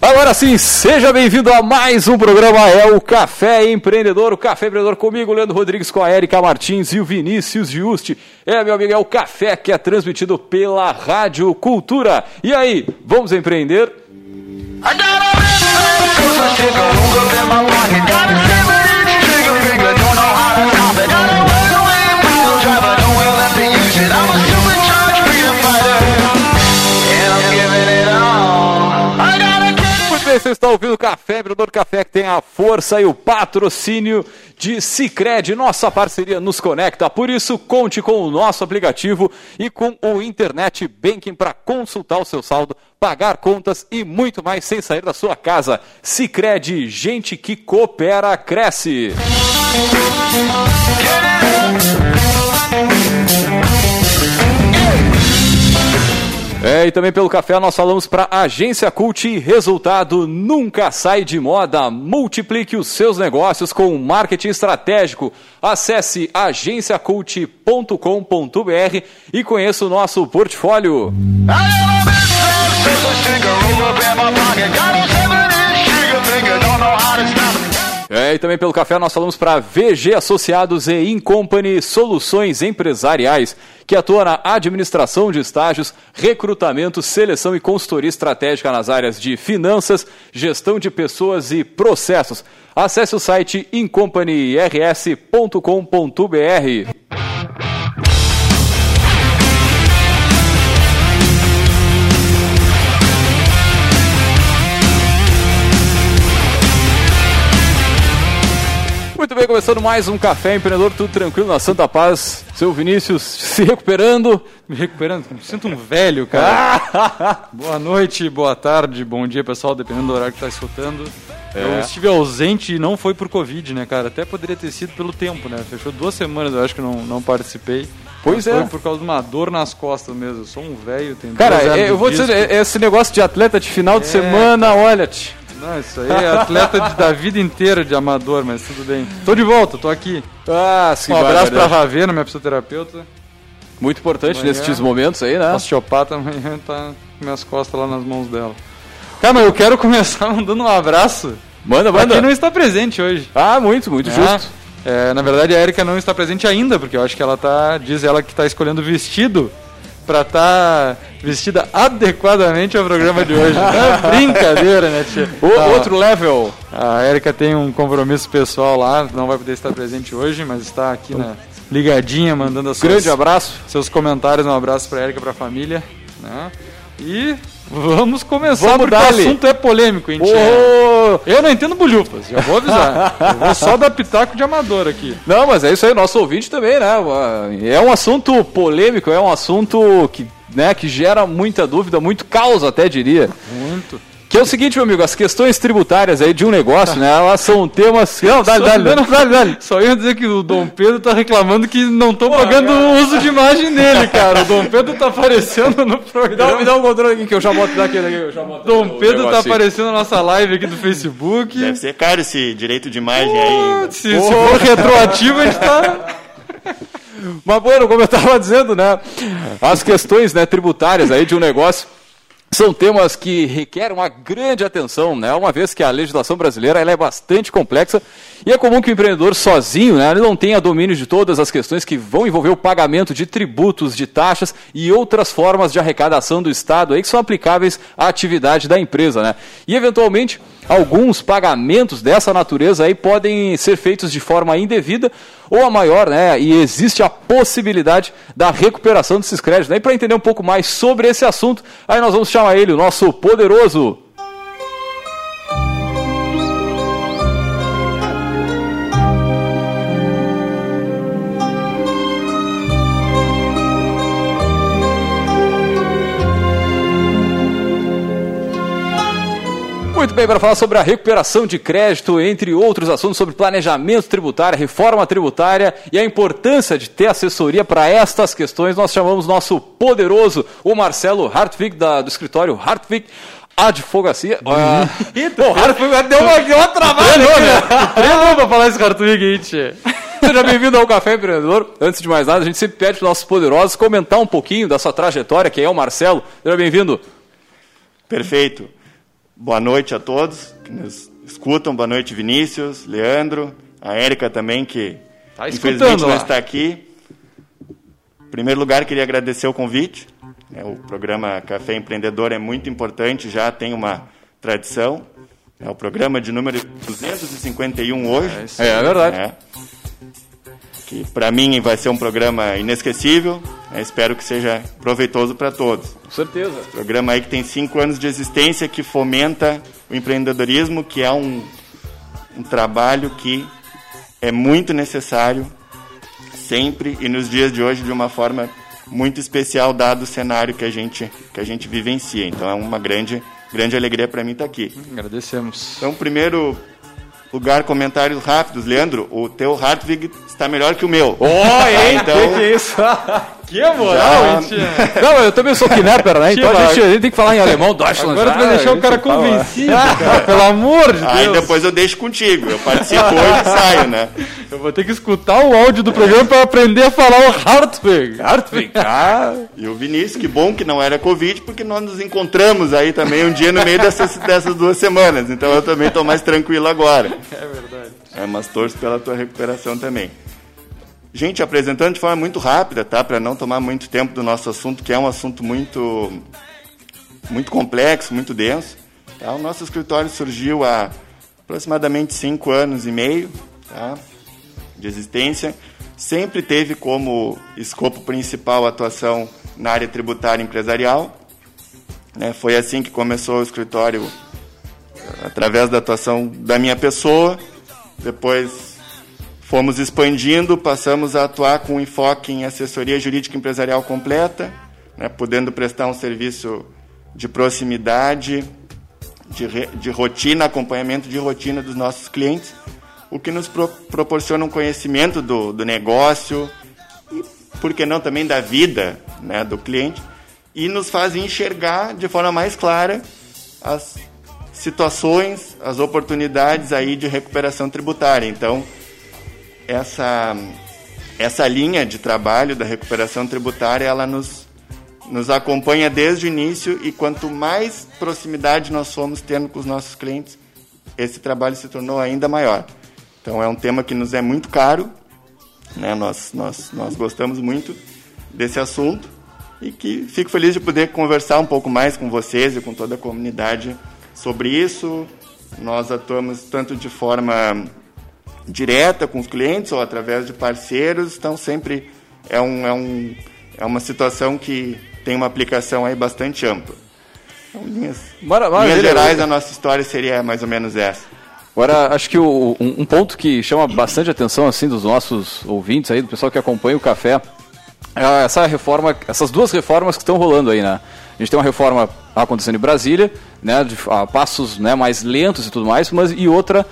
Agora sim, seja bem-vindo a mais um programa, é o Café Empreendedor, o Café Empreendedor comigo, Leandro Rodrigues, com a Erika Martins e o Vinícius Juste. É, meu amigo, é o Café que é transmitido pela Rádio Cultura. E aí, vamos empreender? Muito está ouvindo o Café, Empreendedor Café, que tem a força e o patrocínio de Cicred. Nossa parceria nos conecta, por isso conte com o nosso aplicativo e com o Internet Banking para consultar o seu saldo, pagar contas e muito mais sem sair da sua casa. Cicred, gente que coopera, cresce. É, e também pelo café nós falamos para Agência Cult, resultado nunca sai de moda. Multiplique os seus negócios com marketing estratégico. Acesse agenciacult.com.br e conheça o nosso portfólio. É, e também pelo café nós falamos para VG Associados e Incompany Soluções Empresariais, que atua na administração de estágios, recrutamento, seleção e consultoria estratégica nas áreas de finanças, gestão de pessoas e processos. Acesse o site incompanyrs.com.br. Bem, começando mais um Café Empreendedor, tudo tranquilo na Santa Paz. Seu Vinícius se recuperando. Me recuperando, me sinto um velho, cara. boa noite, boa tarde, bom dia, pessoal, dependendo do horário que está escutando. É. Eu estive ausente e não foi por Covid, né, cara? Até poderia ter sido pelo tempo, né? Fechou duas semanas, eu acho que não, não participei. Pois Mas é. Foi por causa de uma dor nas costas mesmo. Eu sou um velho, tenho Cara, hernias eu vou de dizer, disco. esse negócio de atleta de final de É, semana, olha, te Não, isso aí é atleta de- da vida inteira de amador, mas tudo bem. Tô de volta, tô aqui. Ah, sim, Um abraço pra. Ravena, minha fisioterapeuta. Muito importante Amanhã. nesses momentos aí, né? Osteopata amanhã tá com minhas costas lá nas mãos dela. Cara, mas eu quero começar mandando um abraço Manda, pra manda. quem não está presente hoje. Ah, muito, muito né? justo. É, na verdade, a Erika não está presente ainda, porque eu acho que ela tá. Diz ela que está escolhendo vestido pra estar vestida adequadamente ao programa de hoje. É brincadeira, né, tia? O- A- Outro level. A Erika tem um compromisso pessoal lá, não vai poder estar presente hoje, mas está aqui na ligadinha, mandando as Grande suas, abraço. seus comentários. Um abraço pra Erika e pra família. Né? E vamos começar, Vamos porque o assunto é polêmico, hein, tia? Ô, Eu não entendo bolhufas, já vou avisar. Eu vou só dar pitaco de amador aqui. Não, mas é isso aí, nosso ouvinte também, né? É um assunto polêmico, é um assunto que, né, que gera muita dúvida, muito caos até diria. Muito. Que é o seguinte, meu amigo, as questões tributárias aí de um negócio, né? Elas são temas. Não, dá-lhe, dá-lhe, dá-lhe. Só ia dizer que o Dom Pedro tá reclamando que não estão pagando o uso de imagem dele, cara. O Dom Pedro tá aparecendo no Me dá, programa. me dá um controle aqui que eu já boto daquele aqui. Eu já boto Dom Pedro tá aparecendo na nossa live aqui do Facebook. Deve ser caro esse direito de imagem aí. ainda. Se, se for retroativo, a gente tá. Mas, bueno, como eu estava dizendo, né? As questões né, tributárias aí de um negócio são temas que requerem uma grande atenção, né? Uma vez que a legislação brasileira ela é bastante complexa e é comum que o empreendedor sozinho, né, não tenha domínio de todas as questões que vão envolver o pagamento de tributos, de taxas e outras formas de arrecadação do Estado aí que são aplicáveis à atividade da empresa, né? E eventualmente alguns pagamentos dessa natureza aí podem ser feitos de forma indevida ou a maior, né? E existe a possibilidade da recuperação desses créditos. Né? E para entender um pouco mais sobre esse assunto, aí nós vamos chamar ele, o nosso poderoso. Muito bem, para falar sobre a recuperação de crédito, entre outros assuntos sobre planejamento tributário, reforma tributária e a importância de ter assessoria para estas questões, nós chamamos nosso poderoso, o Marcelo Hartwig, da- do escritório Hartwig Advocacia. Ah, Pô, o Hartwig deu uma, deu uma travada, Treinou, né? Treinou pra falar esse Hartwig aí, tia. Seja bem-vindo ao Café Empreendedor. Antes de mais nada, a gente sempre pede para os nossos poderosos comentar um pouquinho da sua trajetória, quem é o Marcelo. Seja bem-vindo. Perfeito. Boa noite a todos que nos escutam. Boa noite, Vinícius, Leandro, a Érica também, que Tá infelizmente não lá. está aqui. Em primeiro lugar, queria agradecer o convite. É, O programa Café Empreendedor é muito importante, já tem uma tradição. É o programa de número 251 hoje. É, é verdade. né? Que para mim vai ser um programa inesquecível. né? Espero que seja proveitoso para todos. Com certeza. Programa aí que tem cinco anos de existência, que fomenta o empreendedorismo, que é um, um trabalho que é muito necessário sempre e nos dias de hoje de uma forma muito especial, dado o cenário que a gente, que a gente vivencia. Então é uma grande, grande alegria para mim estar aqui. Agradecemos. Então, primeiro lugar, comentários rápidos. Leandro, o teu Hartwig está melhor que o meu. Oh, hein? Então- que, que é isso? Que moral, Já- hein, tia? Não, eu também sou knapper, né? Então a gente, a gente tem que falar em alemão, Deutschland. Agora tu vai Ah, deixar o cara convencido, cara. Pelo amor de Aí Deus. depois eu deixo contigo. Eu participo hoje e saio, né? Eu vou ter que escutar o áudio do programa para aprender a falar o Hartwig. Hartwig. Ah, E o Vinícius, que bom que não era Covid, porque nós nos encontramos aí também um dia no meio dessas, dessas duas semanas. Então eu também estou mais tranquilo agora. É verdade. É, mas torço pela tua recuperação também. Gente, apresentando de forma muito rápida, tá? Para não tomar muito tempo do nosso assunto, que é um assunto muito, muito complexo, muito denso. Tá? O nosso escritório surgiu há aproximadamente cinco anos e meio tá? de existência. Sempre teve como escopo principal a atuação na área tributária empresarial. né? Foi assim que começou o escritório através da atuação da minha pessoa. Depois fomos expandindo, passamos a atuar com enfoque em assessoria jurídica empresarial completa, né, podendo prestar um serviço de proximidade, de, de rotina, acompanhamento de rotina dos nossos clientes, o que nos pro- proporciona um conhecimento do, do negócio e, por que não, também da vida né, do cliente e nos faz enxergar de forma mais clara as situações, as oportunidades aí de recuperação tributária. Então, essa essa linha de trabalho da recuperação tributária, ela nos nos acompanha desde o início e quanto mais proximidade nós fomos tendo com os nossos clientes, esse trabalho se tornou ainda maior. Então é um tema que nos é muito caro, né? Nós nós nós gostamos muito desse assunto e que fico feliz de poder conversar um pouco mais com vocês e com toda a comunidade sobre isso. Nós atuamos tanto de forma direta com os clientes ou através de parceiros, então sempre é, um, é, um, é uma situação que tem uma aplicação aí bastante ampla. Então, linhas, Mara- linhas maravilha. gerais, a nossa história seria mais ou menos essa. Agora, acho que o- um, um ponto que chama bastante atenção assim dos nossos ouvintes aí, do pessoal que acompanha o café, é essa reforma, essas duas reformas que estão rolando aí, né? A gente tem uma reforma acontecendo em Brasília, né, de, a passos né, mais lentos e tudo mais, mas e outra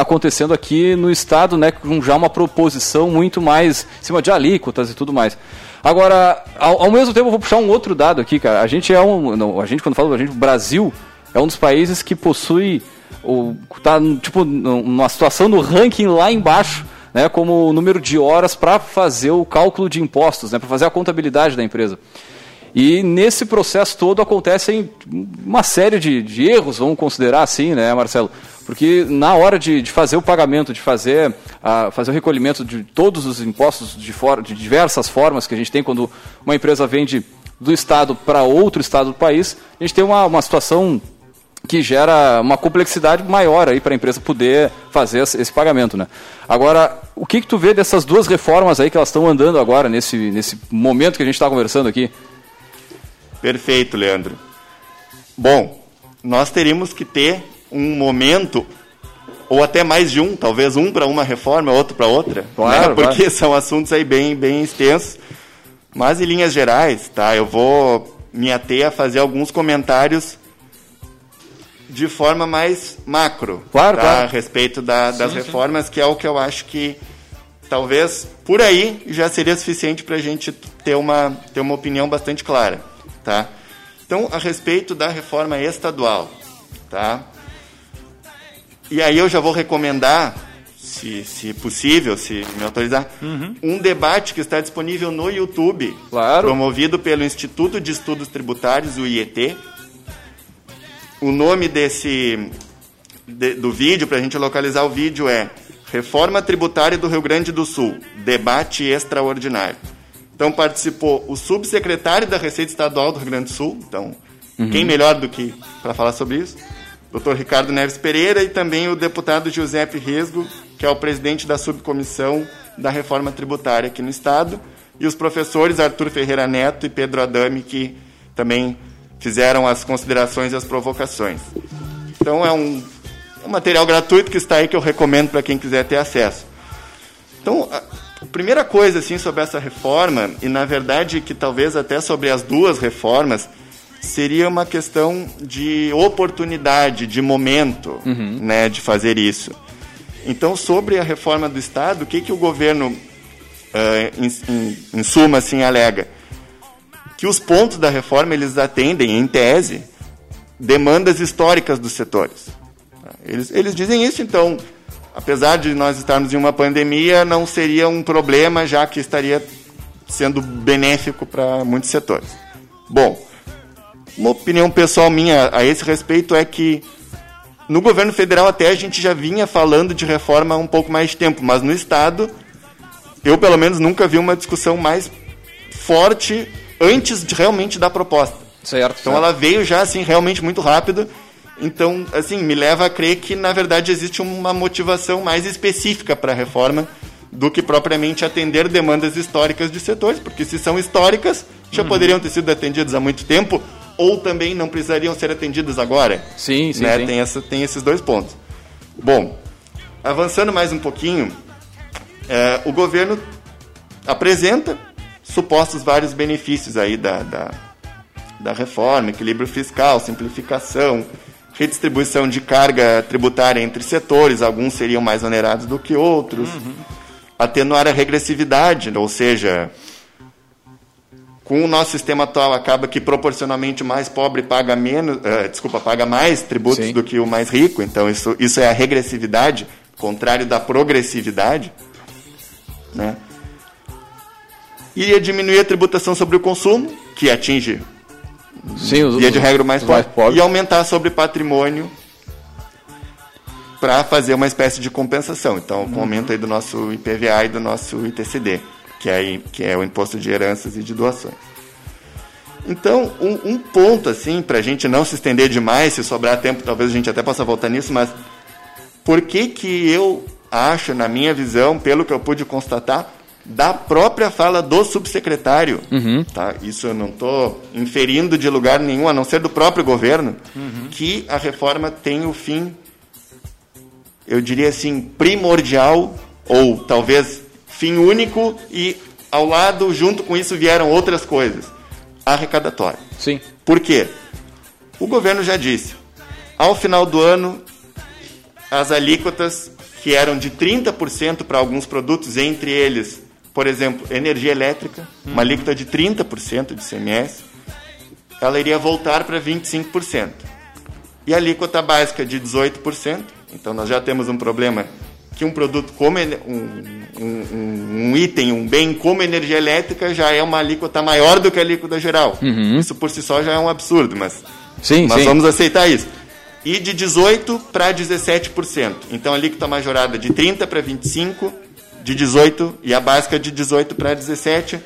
acontecendo aqui no estado, né, com já uma proposição muito mais em cima de alíquotas e tudo mais. Agora, ao, ao mesmo tempo, eu vou puxar um outro dado aqui, cara. A gente é um, não, a gente quando fala da gente, o Brasil é um dos países que possui o tá tipo numa situação no ranking lá embaixo, né, como o número de horas para fazer o cálculo de impostos, né, para fazer a contabilidade da empresa. E nesse processo todo acontecem uma série de, de erros, vamos considerar assim, né, Marcelo? Porque na hora de, de fazer o pagamento, de fazer, ah, fazer o recolhimento de todos os impostos de, for, de diversas formas que a gente tem quando uma empresa vende do estado para outro estado do país, a gente tem uma, uma situação que gera uma complexidade maior aí para a empresa poder fazer esse pagamento, né? Agora, o que que tu vê dessas duas reformas aí que elas estão andando agora nesse nesse momento que a gente está conversando aqui? Perfeito, Leandro. Bom, nós teríamos que ter um momento, ou até mais de um, talvez um para uma reforma, outro para outra, Claro, né? porque são assuntos aí bem, bem extensos. Mas em linhas gerais, tá? Eu vou me ater a fazer alguns comentários de forma mais macro, Claro, tá? claro. a respeito da- das sim. reformas, que é o que eu acho que talvez por aí já seria suficiente para a gente ter uma, ter uma opinião bastante clara. Tá? Então, a respeito da reforma estadual. Tá? E aí eu já vou recomendar, se, se possível, se me autorizar, uhum. um debate que está disponível no YouTube, claro. promovido pelo Instituto de Estudos Tributários, o IET. O nome desse de, do vídeo, para a gente localizar o vídeo, é Reforma Tributária do Rio Grande do Sul, debate extraordinário. Então participou o subsecretário da Receita Estadual do Rio Grande do Sul, então uhum. quem melhor do que para falar sobre isso? Dr. Ricardo Neves Pereira e também o deputado Giuseppe Resgo, que é o presidente da subcomissão da reforma tributária aqui no Estado, e os professores Arthur Ferreira Neto e Pedro Adame, que também fizeram as considerações e as provocações. Então é um, é um material gratuito que está aí que eu recomendo para quem quiser ter acesso. Então, a primeira coisa assim sobre essa reforma, e na verdade que talvez até sobre as duas reformas, seria uma questão de oportunidade, de momento, uhum. né, de fazer isso. Então, sobre a reforma do Estado, o que, que o governo, uh, em, em, em, suma, assim, alega? Que os pontos da reforma, eles atendem, em tese, demandas históricas dos setores. Eles, eles dizem isso, então, apesar de nós estarmos em uma pandemia, não seria um problema, já que estaria sendo benéfico para muitos setores. Bom, uma opinião pessoal minha a esse respeito é que no governo federal até a gente já vinha falando de reforma há um pouco mais de tempo, mas no estado eu pelo menos nunca vi uma discussão mais forte antes de realmente da proposta. Certo. Então certo. ela veio já assim realmente muito rápido. Então, assim, me leva a crer que na verdade existe uma motivação mais específica para a reforma do que propriamente atender demandas históricas de setores, porque se são históricas, já uhum. poderiam ter sido atendidas há muito tempo ou também não precisariam ser atendidas agora. Sim, sim, né? sim. Tem, essa, tem esses dois pontos. Bom, avançando mais um pouquinho, é, o governo apresenta supostos vários benefícios aí da, da, da reforma, equilíbrio fiscal, simplificação, redistribuição de carga tributária entre setores, alguns seriam mais onerados do que outros, uhum. atenuar a regressividade, ou seja, com o nosso sistema atual acaba que proporcionalmente o mais pobre paga menos, uh, desculpa, paga mais tributos Sim. do que o mais rico, então isso, isso é a regressividade, contrário da progressividade, né? Iria diminuir a tributação sobre o consumo, que atinge Sim, os, via de regra o mais pobre, mais pobre, e aumentar sobre patrimônio para fazer uma espécie de compensação. Então, com o aumento aí do nosso IPVA e do nosso ITCD que é, que é o imposto de heranças e de doações. Então, um, um ponto, assim, para a gente não se estender demais, se sobrar tempo, talvez a gente até possa voltar nisso, mas por que, que eu acho, na minha visão, pelo que eu pude constatar, da própria fala do subsecretário, uhum. tá? isso eu não estou inferindo de lugar nenhum, a não ser do próprio governo, uhum. que a reforma tem o fim, eu diria assim, primordial, ou talvez fim único e ao lado, junto com isso, vieram outras coisas. Arrecadatório. Sim. Por quê? O governo já disse, ao final do ano, as alíquotas que eram de 30% para alguns produtos, entre eles, por exemplo, energia elétrica, hum. uma alíquota de 30% de CMS, ela iria voltar para 25%. E a alíquota básica de 18%, então nós já temos um problema que um produto como um, um, um, item, um bem como energia elétrica já é uma alíquota maior do que a alíquota geral. Uhum. Isso por si só já é um absurdo, mas sim, nós sim. vamos aceitar isso. E de 18% para 17%. Então a alíquota majorada de 30% para 25%, de 18% e a básica de 18% para 17%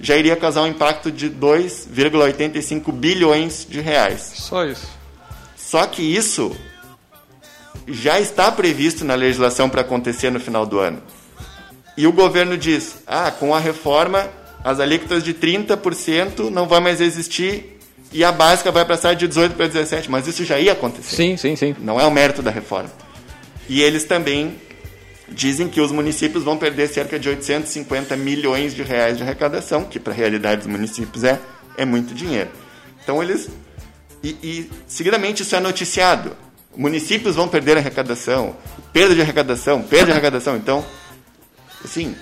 já iria causar um impacto de 2,85 bilhões de reais. Só isso. Só que isso já está previsto na legislação para acontecer no final do ano. E o governo diz: ah, com a reforma, as alíquotas de 30% não vão mais existir e a básica vai passar de 18 para 17. Mas isso já ia acontecer. Sim, sim, sim. Não é o mérito da reforma. E eles também dizem que os municípios vão perder cerca de 850 milhões de reais de arrecadação, que para a realidade dos municípios é, é muito dinheiro. Então eles. E, e seguidamente isso é noticiado municípios vão perder arrecadação, perda de arrecadação, perda de arrecadação. Então, assim,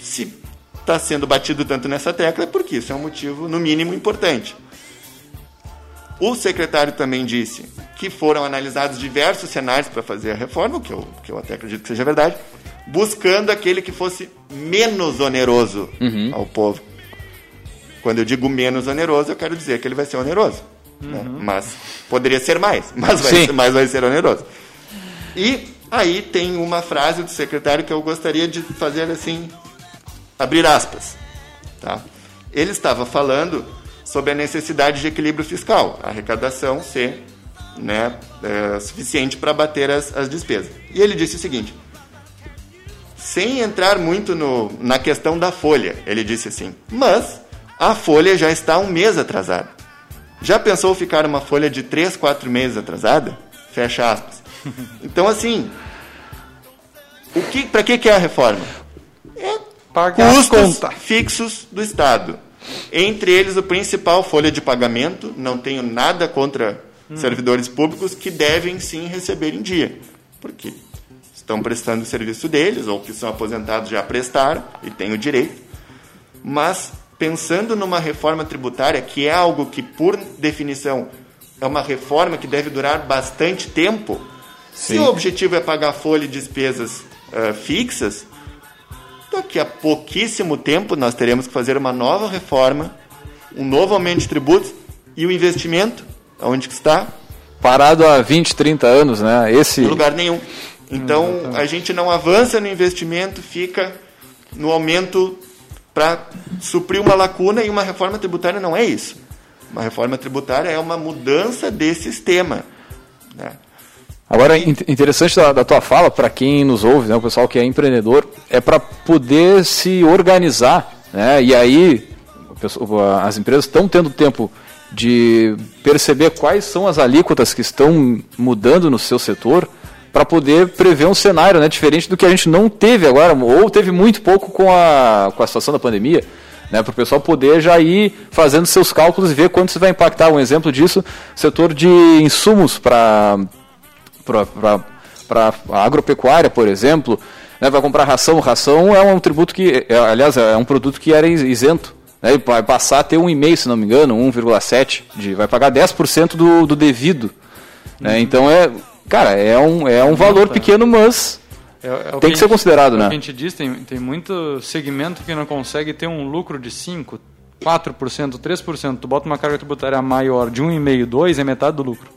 se está sendo batido tanto nessa tecla é porque isso é um motivo, no mínimo, importante. O secretário também disse que foram analisados diversos cenários para fazer a reforma, que eu, que eu até acredito que seja verdade, buscando aquele que fosse menos oneroso uhum. ao povo. Quando eu digo menos oneroso, eu quero dizer que ele vai ser oneroso. Né? Uhum. Né? Mas poderia ser mais, mas vai, ser, mas vai ser oneroso. E aí tem uma frase do secretário que eu gostaria de fazer assim, abrir aspas. Tá? Ele estava falando sobre a necessidade de equilíbrio fiscal, a arrecadação ser né, é, suficiente para bater as, as despesas. E ele disse o seguinte: sem entrar muito no, na questão da folha, ele disse assim, mas a folha já está um mês atrasada. Já pensou ficar uma folha de 3, 4 meses atrasada? Fecha aspas. Então, assim, o que, para que, que é a reforma? É Pagar custos fixos do Estado. Entre eles, o principal, folha de pagamento. Não tenho nada contra hum. servidores públicos que devem sim receber em dia. Porque estão prestando o serviço deles, ou que são aposentados já prestaram e têm o direito. Mas pensando numa reforma tributária, que é algo que, por definição, é uma reforma que deve durar bastante tempo, Sim. se o objetivo é pagar folha e despesas uh, fixas, daqui a pouquíssimo tempo nós teremos que fazer uma nova reforma, um novo aumento de tributos e o investimento, onde que está? Parado há 20, 30 anos, né? Esse... Em lugar nenhum. Então, a gente não avança no investimento, fica no aumento para suprir uma lacuna e uma reforma tributária não é isso. Uma reforma tributária é uma mudança de sistema. Né? Agora, interessante da, da tua fala, para quem nos ouve, né, o pessoal que é empreendedor, é para poder se organizar. Né? E aí, as empresas estão tendo tempo de perceber quais são as alíquotas que estão mudando no seu setor para poder prever um cenário né, diferente do que a gente não teve agora, ou teve muito pouco com a, com a situação da pandemia. Né, para o pessoal poder já ir fazendo seus cálculos e ver quanto isso vai impactar. Um exemplo disso, setor de insumos para a agropecuária, por exemplo, né, vai comprar ração. Ração é um tributo que, é, aliás, é um produto que era isento. Né, vai passar a ter 1,5, se não me engano, 1,7, vai pagar 10% do, do devido. Né, uhum. Então é Cara, é um, é um valor pequeno, mas é, é tem que, que ser considerado, é né? a gente diz, tem, tem muito segmento que não consegue ter um lucro de 5%, 4%, 3%. Tu bota uma carga tributária maior de 1,5%, 2%, é metade do lucro.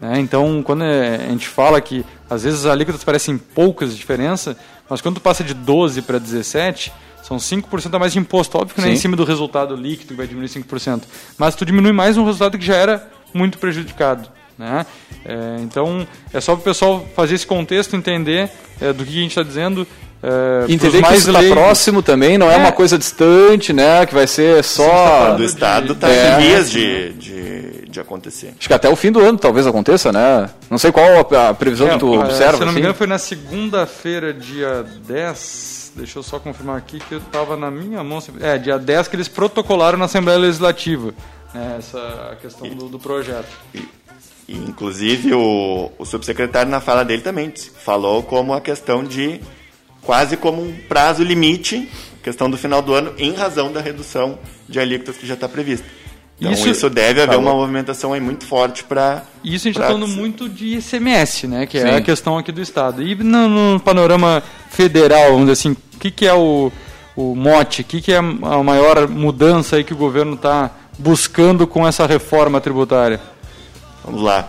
É, então, quando a gente fala que às vezes as alíquotas parecem poucas de diferença, mas quando tu passa de 12 para 17, são 5% a mais de imposto. Óbvio que não é em cima do resultado líquido que vai diminuir 5%, mas tu diminui mais um resultado que já era muito prejudicado. Né? É, então, é só para o pessoal fazer esse contexto, entender é, do que a gente está dizendo. É, entender que isso está próximo também, não é, é, uma coisa distante, né? Que vai ser só... Tá do Estado está em dias de, de, de, acontecer. Acho que até o fim do ano talvez aconteça, né? Não sei qual a, a previsão que tu observa. Se não assim. me engano foi na segunda-feira, dia 10... Deixa eu só confirmar aqui que eu estava na minha mão. É, dia 10 que eles protocolaram na Assembleia Legislativa né, essa questão do, do projeto. E, inclusive, o, o subsecretário, na fala dele também, falou como a questão de quase como um prazo limite, questão do final do ano, em razão da redução de alíquotas que já está prevista. Então, isso, isso deve haver uma movimentação aí muito forte para. Isso a gente está falando muito de ICMS, né? Que Sim. é a questão aqui do Estado. E no, no panorama federal, vamos dizer assim, o que, que é o, o mote? O que, que é a maior mudança aí que o governo está buscando com essa reforma tributária? Vamos lá.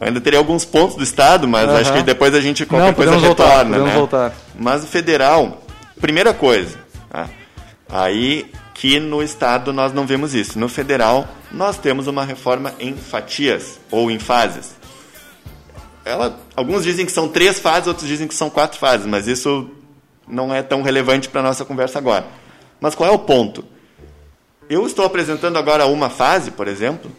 ainda teria alguns pontos do Estado, mas uhum. acho que depois a gente qualquer Não, coisa retorna. Voltar, né? voltar. Mas o federal, primeira coisa, tá? aí que no Estado nós não vemos isso. No federal, nós temos uma reforma em fatias ou em fases. Ela, alguns dizem que são três fases, outros dizem que são quatro fases, mas isso não é tão relevante para a nossa conversa agora. Mas qual é o ponto? Eu estou apresentando agora uma fase, por exemplo,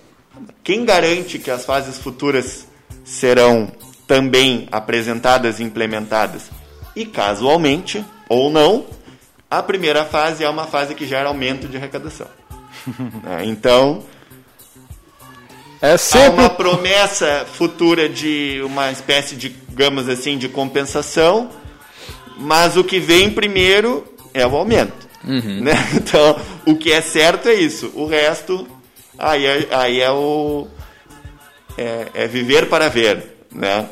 quem garante que as fases futuras serão também apresentadas e implementadas? E casualmente, ou não, a primeira fase é uma fase que gera aumento de arrecadação. é, então, é sempre... há uma promessa futura de uma espécie de, digamos assim, de compensação, mas o que vem primeiro é o aumento. Uhum. Né? Então, o que é certo é isso. O resto Aí é, aí é o, é, é viver para ver, né?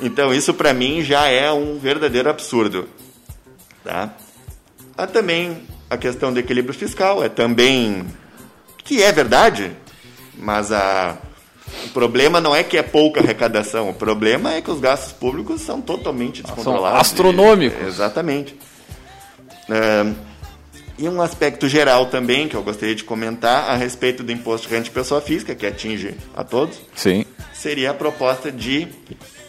Então isso para mim já é um verdadeiro absurdo, tá? Há também a questão do equilíbrio fiscal, é também que é verdade, mas a o problema não é que é pouca arrecadação, o problema é que os gastos públicos são totalmente descontrolados. São astronômicos. E, exatamente. É, e um aspecto geral também que eu gostaria de comentar a respeito do imposto de renda de pessoa física, que atinge a todos, Sim. seria a proposta de,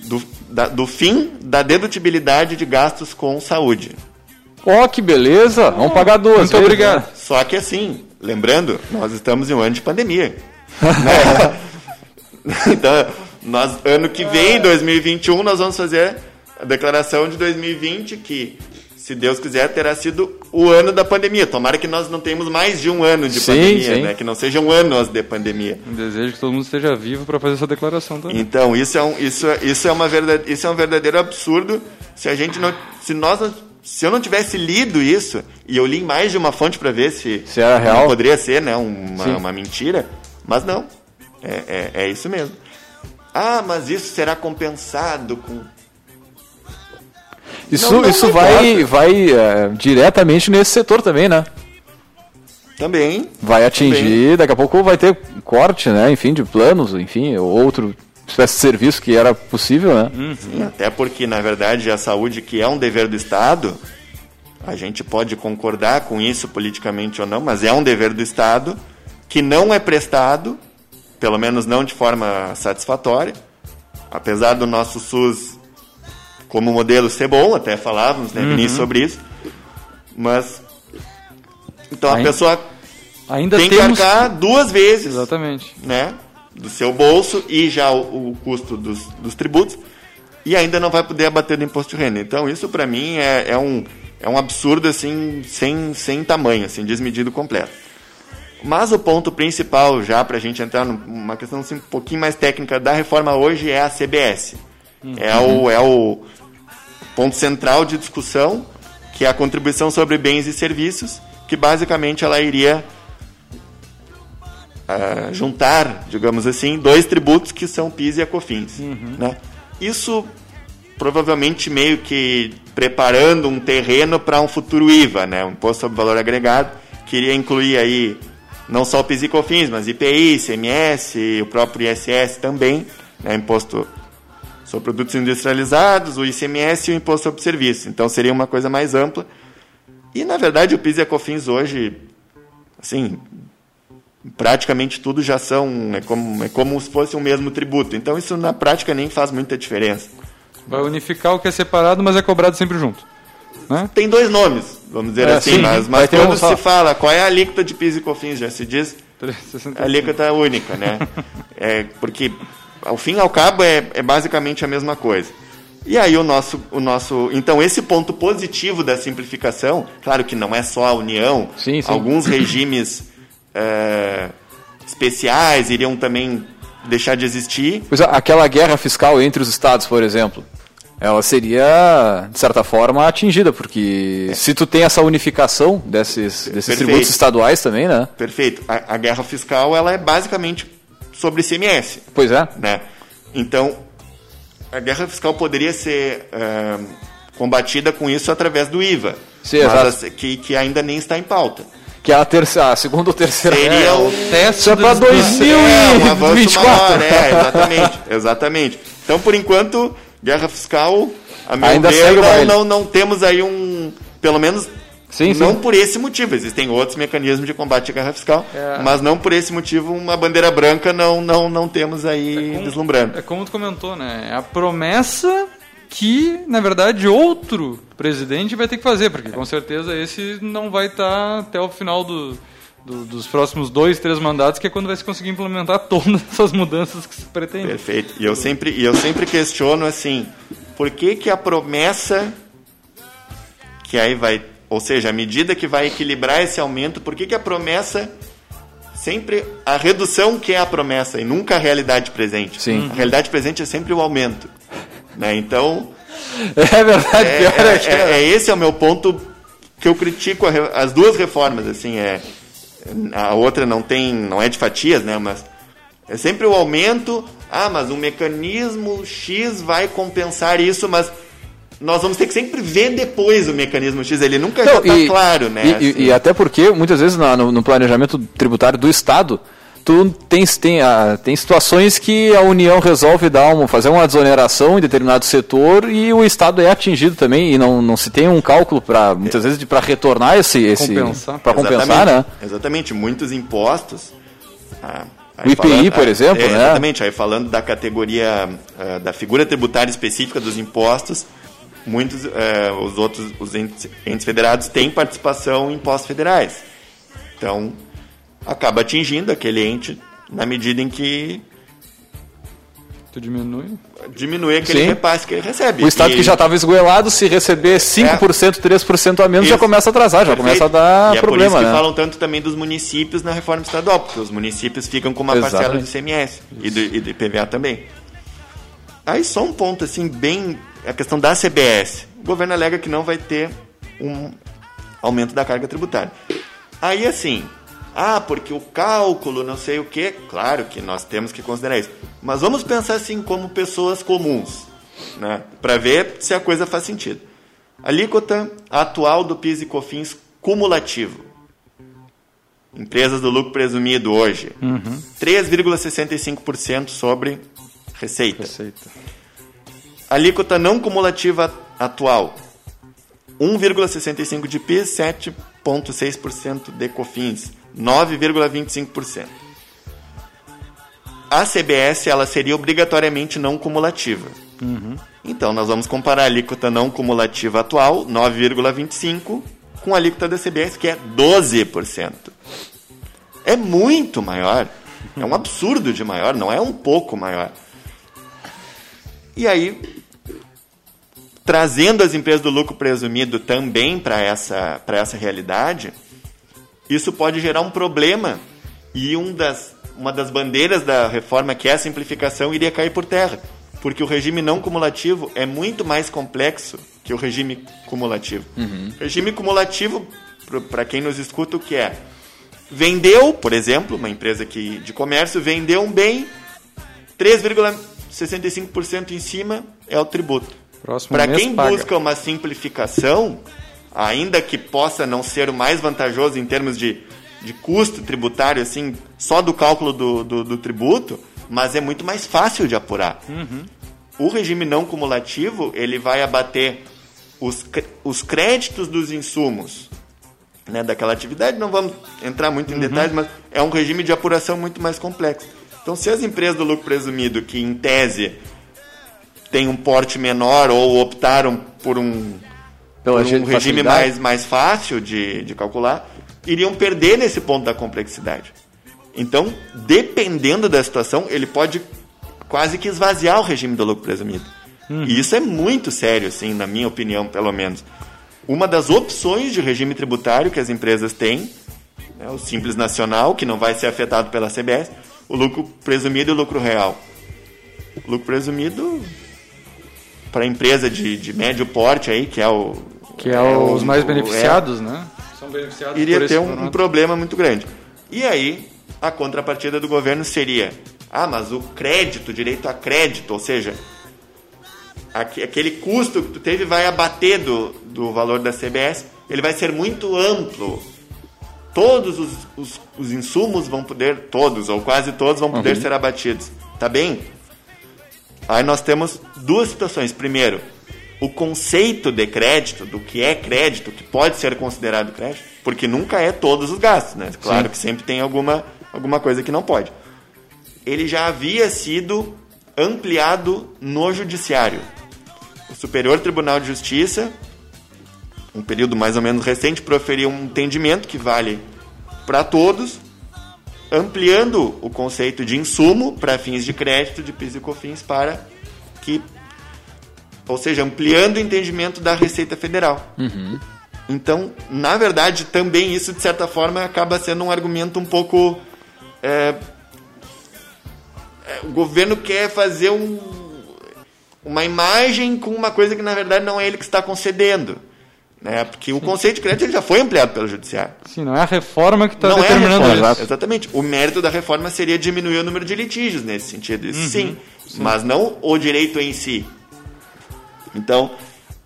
do, da, do fim da dedutibilidade de gastos com saúde. Ó, que beleza! Vamos pagar duas. Muito vezes, obrigado. né? Só que assim, lembrando, nós estamos em um ano de pandemia. né? então, nós, ano que vem, 2021, nós vamos fazer a declaração de 2020 que, se Deus quiser, terá sido o ano da pandemia. Tomara que nós não tenhamos mais de um ano de Sim, pandemia, sim. né? Que não sejam anos de pandemia. Um desejo que todo mundo esteja vivo para fazer essa declaração também. Então, isso é um, isso, é- isso é uma verdade, isso é um verdadeiro absurdo. Se a gente não, se nós não- se eu não tivesse lido isso e eu li em mais de uma fonte para ver se Se era real. poderia ser, né, uma, Sim. uma mentira, mas não, é, é, é isso mesmo. Ah, mas isso será compensado com Isso, Não, não isso importa. vai, vai é, diretamente nesse setor também, né? também Vai atingir, daqui a pouco vai ter corte, né? Enfim, de planos, enfim, ou outro espécie de serviço que era possível, né? Sim, até porque, na verdade, a saúde, que é um dever do Estado, a gente pode concordar com isso politicamente ou não, mas é um dever do Estado que não é prestado, pelo menos não de forma satisfatória. Apesar do nosso SUS como modelo ser bom, até falávamos né, início sobre isso, mas. Então a Ainda- pessoa Ainda tem que temos. arcar duas vezes Exatamente. né, do seu bolso e já o, o custo dos, dos tributos e ainda não vai poder abater do imposto de renda. Então isso para mim é, é, um, é um absurdo assim sem, sem tamanho, assim, desmedido completo. Mas o ponto principal, já para a gente entrar numa questão assim, um pouquinho mais técnica da reforma hoje, é a CBS. É, o, é o ponto central de discussão, que é a contribuição sobre bens e serviços, que basicamente ela iria ah, juntar, digamos assim, dois tributos que são PIS e a COFINS. Né? Isso provavelmente meio que preparando um terreno para um futuro IVA, né? um imposto sobre valor agregado, que iria incluir aí não só o PIS e COFINS, mas IPI, ICMS, o próprio ISS também, né? imposto sobre produtos industrializados, o ICMS e o imposto sobre serviço. Então seria uma coisa mais ampla. E na verdade o PIS e a COFINS hoje, assim, praticamente tudo já são é como, é como se fosse o mesmo tributo. Então isso na prática nem faz muita diferença. Vai unificar o que é separado, mas é cobrado sempre junto. Né? Tem dois nomes, vamos dizer É, assim, sim, mas, mas um quando só. se fala qual é a alíquota de PIS e COFINS, já se diz 365. a alíquota única, né? É, porque, ao fim e ao cabo, é, é basicamente a mesma coisa. E aí o nosso, o nosso... Então, esse ponto positivo da simplificação, claro que não é só a União, Sim, sim. alguns regimes é, especiais iriam também deixar de existir. Pois é, aquela guerra fiscal entre os estados, por exemplo, ela seria, de certa forma, atingida, porque se tu tem essa unificação desses, desses Perfeito. tributos estaduais também, né? Perfeito. A, a guerra fiscal, ela é basicamente sobre ICMS. Pois é. né? Então, a guerra fiscal poderia ser eh, combatida com isso através do IVA, Sim, mas que, que ainda nem está em pauta. Que é a, terceira, a segunda ou terceira. Seria É, o Teste Isso é pra dos- 2000 é, avanço 2024. maior, é, exatamente, exatamente. Então, por enquanto, guerra fiscal, a meu Ainda ver, não, não, não temos aí um, pelo menos Sim, não sim. por esse motivo. Existem outros mecanismos de combate à guerra fiscal, É. mas não por esse motivo uma bandeira branca não, não, não temos aí como- deslumbrando. É como tu comentou, né? É a promessa que, na verdade, outro presidente vai ter que fazer, porque com certeza esse não vai estar até o final do, do- dos próximos dois, três mandatos, que é quando vai se conseguir implementar todas essas mudanças que se pretende. Perfeito. E eu sempre, e eu sempre questiono assim, por que que a promessa que aí vai, ou seja, a medida que vai equilibrar esse aumento, por que que a promessa sempre a redução que é a promessa e nunca a realidade presente? Sim. A realidade presente é sempre o aumento, né? Então, É verdade, é, pior é, é, é- é esse é o meu ponto que eu critico a as duas reformas assim é a outra não tem não é de fatias né mas É sempre o aumento, ah, mas um mecanismo X vai compensar isso, mas nós vamos ter que sempre ver depois o mecanismo X, ele nunca Não, já está e- claro, né? E, e- assim. e até porque, muitas vezes, no, no planejamento tributário do Estado, tu tens, tem, ah, tem situações que a União resolve dar um, fazer uma desoneração em determinado setor e o Estado é atingido também, e não, não se tem um cálculo, para muitas vezes, para retornar esse... esse Compensar. Para compensar, Exatamente, né? Exatamente, muitos impostos. ah, O IPI, por exemplo, é, né? Exatamente, aí falando da categoria, ah, da figura tributária específica dos impostos, muitos, eh, os outros, os entes, entes federados têm participação em impostos federais. Então, acaba atingindo aquele ente na medida em que Tu diminui. diminui aquele Sim. repasse que ele recebe. O Estado E- que já estava esgoelado, se receber 5%, 3% a menos, já Isso. começa a atrasar, já Perfeito. começa a dar e é problema, por isso que né? falam tanto também dos municípios na reforma estadual, porque os municípios ficam com uma parcela Exatamente. do ICMS e do, e do IPVA também. Aí só um ponto assim, bem a questão da CBS. O governo alega que não vai ter um aumento da carga tributária. Aí assim, ah, porque o cálculo, não sei o quê, claro que nós temos que considerar isso. Mas vamos pensar assim como pessoas comuns, né? Para ver se a coisa faz sentido. Alíquota atual do PIS e COFINS cumulativo. Empresas do lucro presumido hoje. 3,65% sobre receita. Receita. Alíquota não cumulativa atual. 1,65% de PIS, 7,6% de COFINS, 9,25%. A CBS ela seria obrigatoriamente não cumulativa. Então, nós vamos comparar a alíquota não cumulativa atual, 9,25%, com a alíquota da CBS, que é 12%. É muito maior. É um absurdo de maior, não é um pouco maior. E aí, trazendo as empresas do lucro presumido também para essa, essa realidade, isso pode gerar um problema e um das, uma das bandeiras da reforma, que é a simplificação, iria cair por terra. Porque o regime não cumulativo é muito mais complexo que o regime cumulativo. Regime cumulativo, para quem nos escuta, o que é? Vendeu, por exemplo, uma empresa que, de comércio, vendeu um bem, 3,65% em cima é o tributo. Para quem paga. busca uma simplificação, ainda que possa não ser o mais vantajoso em termos de, de custo tributário, assim, só do cálculo do, do, do tributo, mas é muito mais fácil de apurar. O regime não cumulativo, ele vai abater os, os créditos dos insumos né, daquela atividade. Não vamos entrar muito em detalhes, mas é um regime de apuração muito mais complexo. Então, se as empresas do lucro presumido, que em tese têm um porte menor ou optaram por um, Pela por um regime mais, mais fácil de, de calcular, iriam perder nesse ponto da complexidade. Então, dependendo da situação, ele pode quase que esvaziar o regime do lucro presumido. E isso é muito sério, assim, na minha opinião, pelo menos. Uma das opções de regime tributário que as empresas têm, né, o Simples Nacional, que não vai ser afetado pela CBS, o lucro presumido e o lucro real. O lucro presumido para a empresa de, de médio porte aí, que é o... Que é, os o- mais o- beneficiados, né? São beneficiados iria por esse ter um, um formato. problema muito grande. E aí, a contrapartida do governo seria: ah, mas o crédito, direito a crédito, ou seja, aque- aquele custo que tu teve vai abater do, do valor da CBS, ele vai ser muito amplo. Todos os, os, os insumos vão poder, todos ou quase todos vão poder ser abatidos. Tá bem? Aí nós temos duas situações. Primeiro, o conceito de crédito, do que é crédito, que pode ser considerado crédito, porque nunca é todos os gastos, né? Claro que sempre tem alguma, alguma coisa que não pode. Ele já havia sido ampliado no judiciário. O Superior Tribunal de Justiça, um período mais ou menos recente, proferiu um entendimento que vale para todos, ampliando o conceito de insumo para fins de crédito de PIS e COFINS para que ou seja, ampliando o entendimento da Receita Federal. Então, na verdade, também isso, de certa forma, acaba sendo um argumento um pouco. é, é, o governo quer fazer um, uma imagem com uma coisa que, na verdade, não é ele que está concedendo. Né? Porque o conceito de crédito ele já foi ampliado pelo Judiciário. Sim, não é a reforma que está é determinando reforma, isso. exatamente. O mérito da reforma seria diminuir o número de litígios nesse sentido. Isso sim, mas não o direito em si. Então,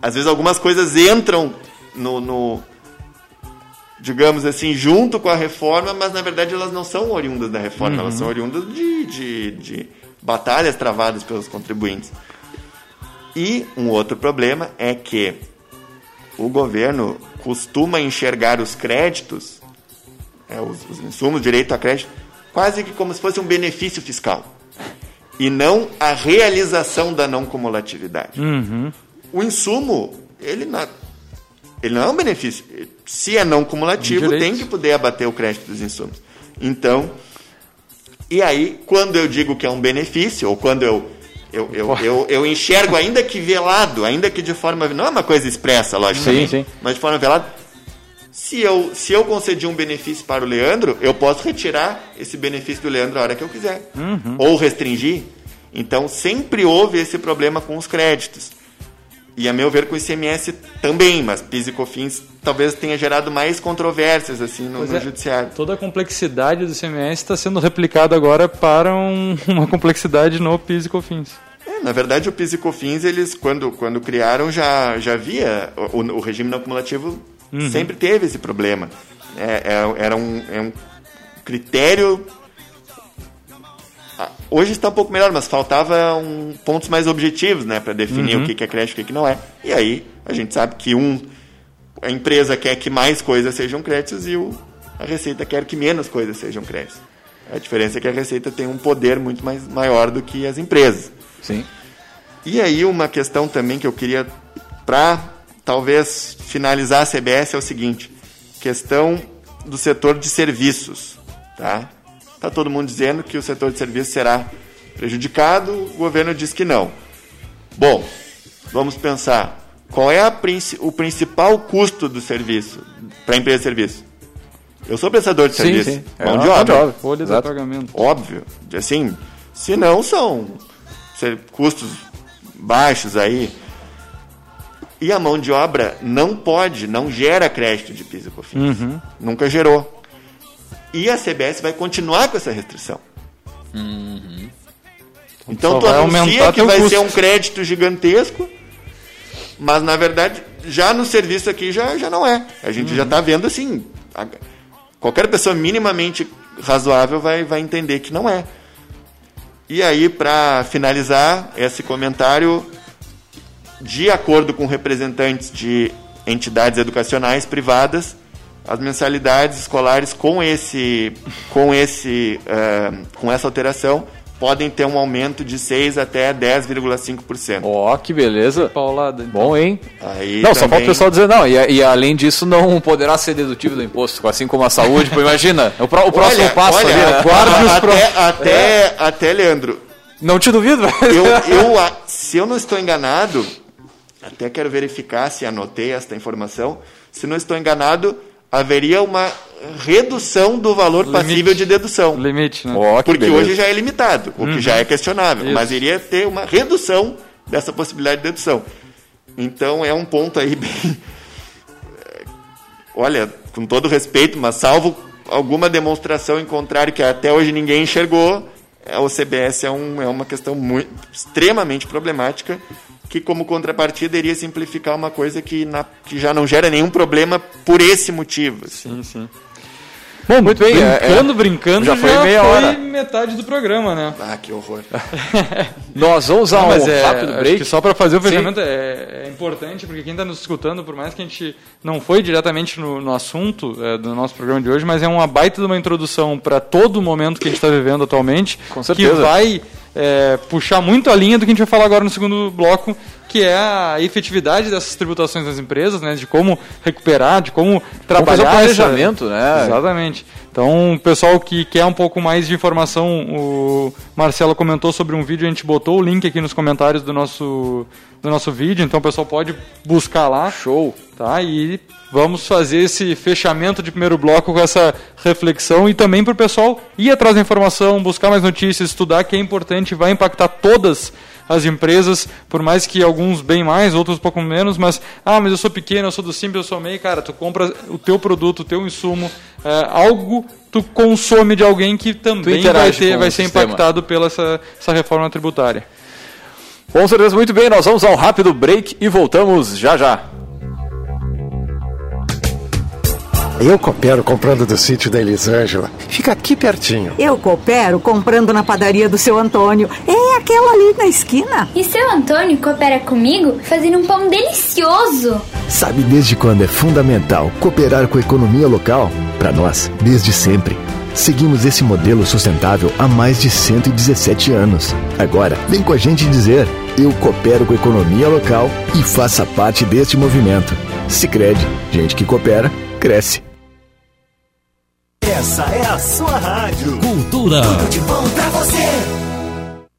às vezes algumas coisas entram no, no- digamos assim, junto com a reforma, mas na verdade elas não são oriundas da reforma, elas são oriundas de, de, de batalhas travadas pelos contribuintes. E um outro problema é que o governo costuma enxergar os créditos, é, os, os insumos, direito a crédito, quase que como se fosse um benefício fiscal. E não a realização da não cumulatividade. O insumo, ele não, ele não é um benefício. Se é não cumulativo, Um direito. tem que poder abater o crédito dos insumos. Então, e aí, quando eu digo que é um benefício, ou quando eu, eu, eu, eu, eu enxergo, ainda que velado, ainda que de forma. Não é uma coisa expressa, logicamente, Sim, sim. mas de forma velada. Se eu, se eu concedi um benefício para o Leandro, eu posso retirar esse benefício do Leandro a hora que eu quiser. Ou restringir. Então, sempre houve esse problema com os créditos. E, a meu ver, com o ICMS também, mas PIS e COFINS talvez tenha gerado mais controvérsias assim no, no é. judiciário. Toda a complexidade do ICMS está sendo replicada agora para um- uma complexidade no PIS e COFINS. É, na verdade, o PIS e COFINS, eles, quando, quando criaram, já, já havia. O, o regime não cumulativo sempre teve esse problema. É, é- era um, é um critério. Hoje está um pouco melhor, mas faltava um, pontos mais objetivos né, para definir o que é crédito e o que que não é. E aí, a gente sabe que um, a empresa quer que mais coisas sejam créditos e o, a Receita quer que menos coisas sejam créditos. A diferença é que a Receita tem um poder muito mais maior do que as empresas. Sim. E aí uma questão também que eu queria para talvez finalizar a CBS é o seguinte, questão do setor de serviços, tá? Tá todo mundo dizendo que o setor de serviços será prejudicado, o governo diz que não. Bom, vamos pensar, qual é o principal custo do serviço para a empresa de serviço? Eu sou prestador de Sim, serviço, sim. É mão uma de obra. obra. Folha de pagamento. Óbvio. Assim, se não são custos baixos aí. E a mão de obra não pode, não gera crédito de PIS e COFINS. Nunca gerou. E a CBS vai continuar com essa restrição. Então Só tu anuncia que vai custo. ser um crédito gigantesco, mas na verdade já no serviço aqui já, já não é. A gente já está vendo assim. a- qualquer pessoa minimamente razoável vai, vai entender que não é. E aí, para finalizar esse comentário, de acordo com representantes de entidades educacionais privadas, as mensalidades escolares com esse, com esse, eh, com essa alteração podem ter um aumento de 6 até 10,5%. Ó, que beleza. Paulada. Bom, hein? Aí não, só falta também- o pessoal dizer, não, e, e além disso não poderá ser dedutível do imposto, assim como a saúde, pô, imagina, é o, pró- o próximo Olha, passo olha, ali, né? aguarde os É. até, até, até, Leandro, Não te duvido, eu, eu, a- se eu não estou enganado, até quero verificar se anotei esta informação, se não estou enganado, haveria uma redução do valor Limite. passível de dedução. Limite, né? Que Porque beleza. hoje já é limitado, o que já é questionável, Isso. mas iria ter uma redução dessa possibilidade de dedução. Então é um ponto aí bem. Olha, com todo respeito, mas salvo alguma demonstração em contrário que até hoje ninguém enxergou, é, o CBS é, um, é uma questão muito, extremamente problemática que, como contrapartida, iria simplificar uma coisa que, na- que já não gera nenhum problema por esse motivo. assim. Sim, sim. Bom, muito bem. é- Brincando, é, brincando, já já, foi meia hora. metade do programa, né? Ah, que horror. Nós vamos a Não, um é, rápido break. que só para fazer o fechamento é, é importante, porque quem está nos escutando, por mais que a gente não foi diretamente no, no assunto é, do nosso programa de hoje, mas é uma baita de uma introdução para todo o momento que a gente está vivendo atualmente, Com certeza. que vai é, puxar muito a linha do que a gente vai falar agora no segundo bloco, que é a efetividade dessas tributações das empresas, né, de como recuperar, de como trabalhar fazer essa- planejamento, né? Exatamente. Então, o pessoal que quer um pouco mais de informação, o Marcelo comentou sobre um vídeo, a gente botou o link aqui nos comentários do nosso do nosso vídeo, então o pessoal pode buscar lá. Show. Tá? E vamos fazer esse fechamento de primeiro bloco com essa reflexão e também para o pessoal ir atrás da informação, buscar mais notícias, estudar, que é importante, vai impactar todas as empresas, por mais que alguns bem mais, outros um pouco menos, mas, ah, mas eu sou pequeno, eu sou do Simples, eu sou MEI, cara, tu compra o teu produto, o teu insumo, é, algo tu consome de alguém que também vai, ter, vai ser sistema. impactado pela essa, essa reforma tributária. Com certeza, muito bem, nós vamos ao rápido break e voltamos já já. Eu coopero comprando do sítio da Elisângela. Fica aqui pertinho. Eu coopero comprando na padaria do seu Antônio. É aquela ali na esquina. E seu Antônio coopera comigo fazendo um pão delicioso. Sabe desde quando é fundamental cooperar com a economia local? Para nós, desde sempre. Seguimos esse modelo sustentável há mais de 117 anos. Agora, vem com a gente dizer: eu coopero com a economia local e faça parte deste movimento. Sicredi, gente que coopera, cresce. Essa é a sua rádio. Cultura. Tudo de bom pra você.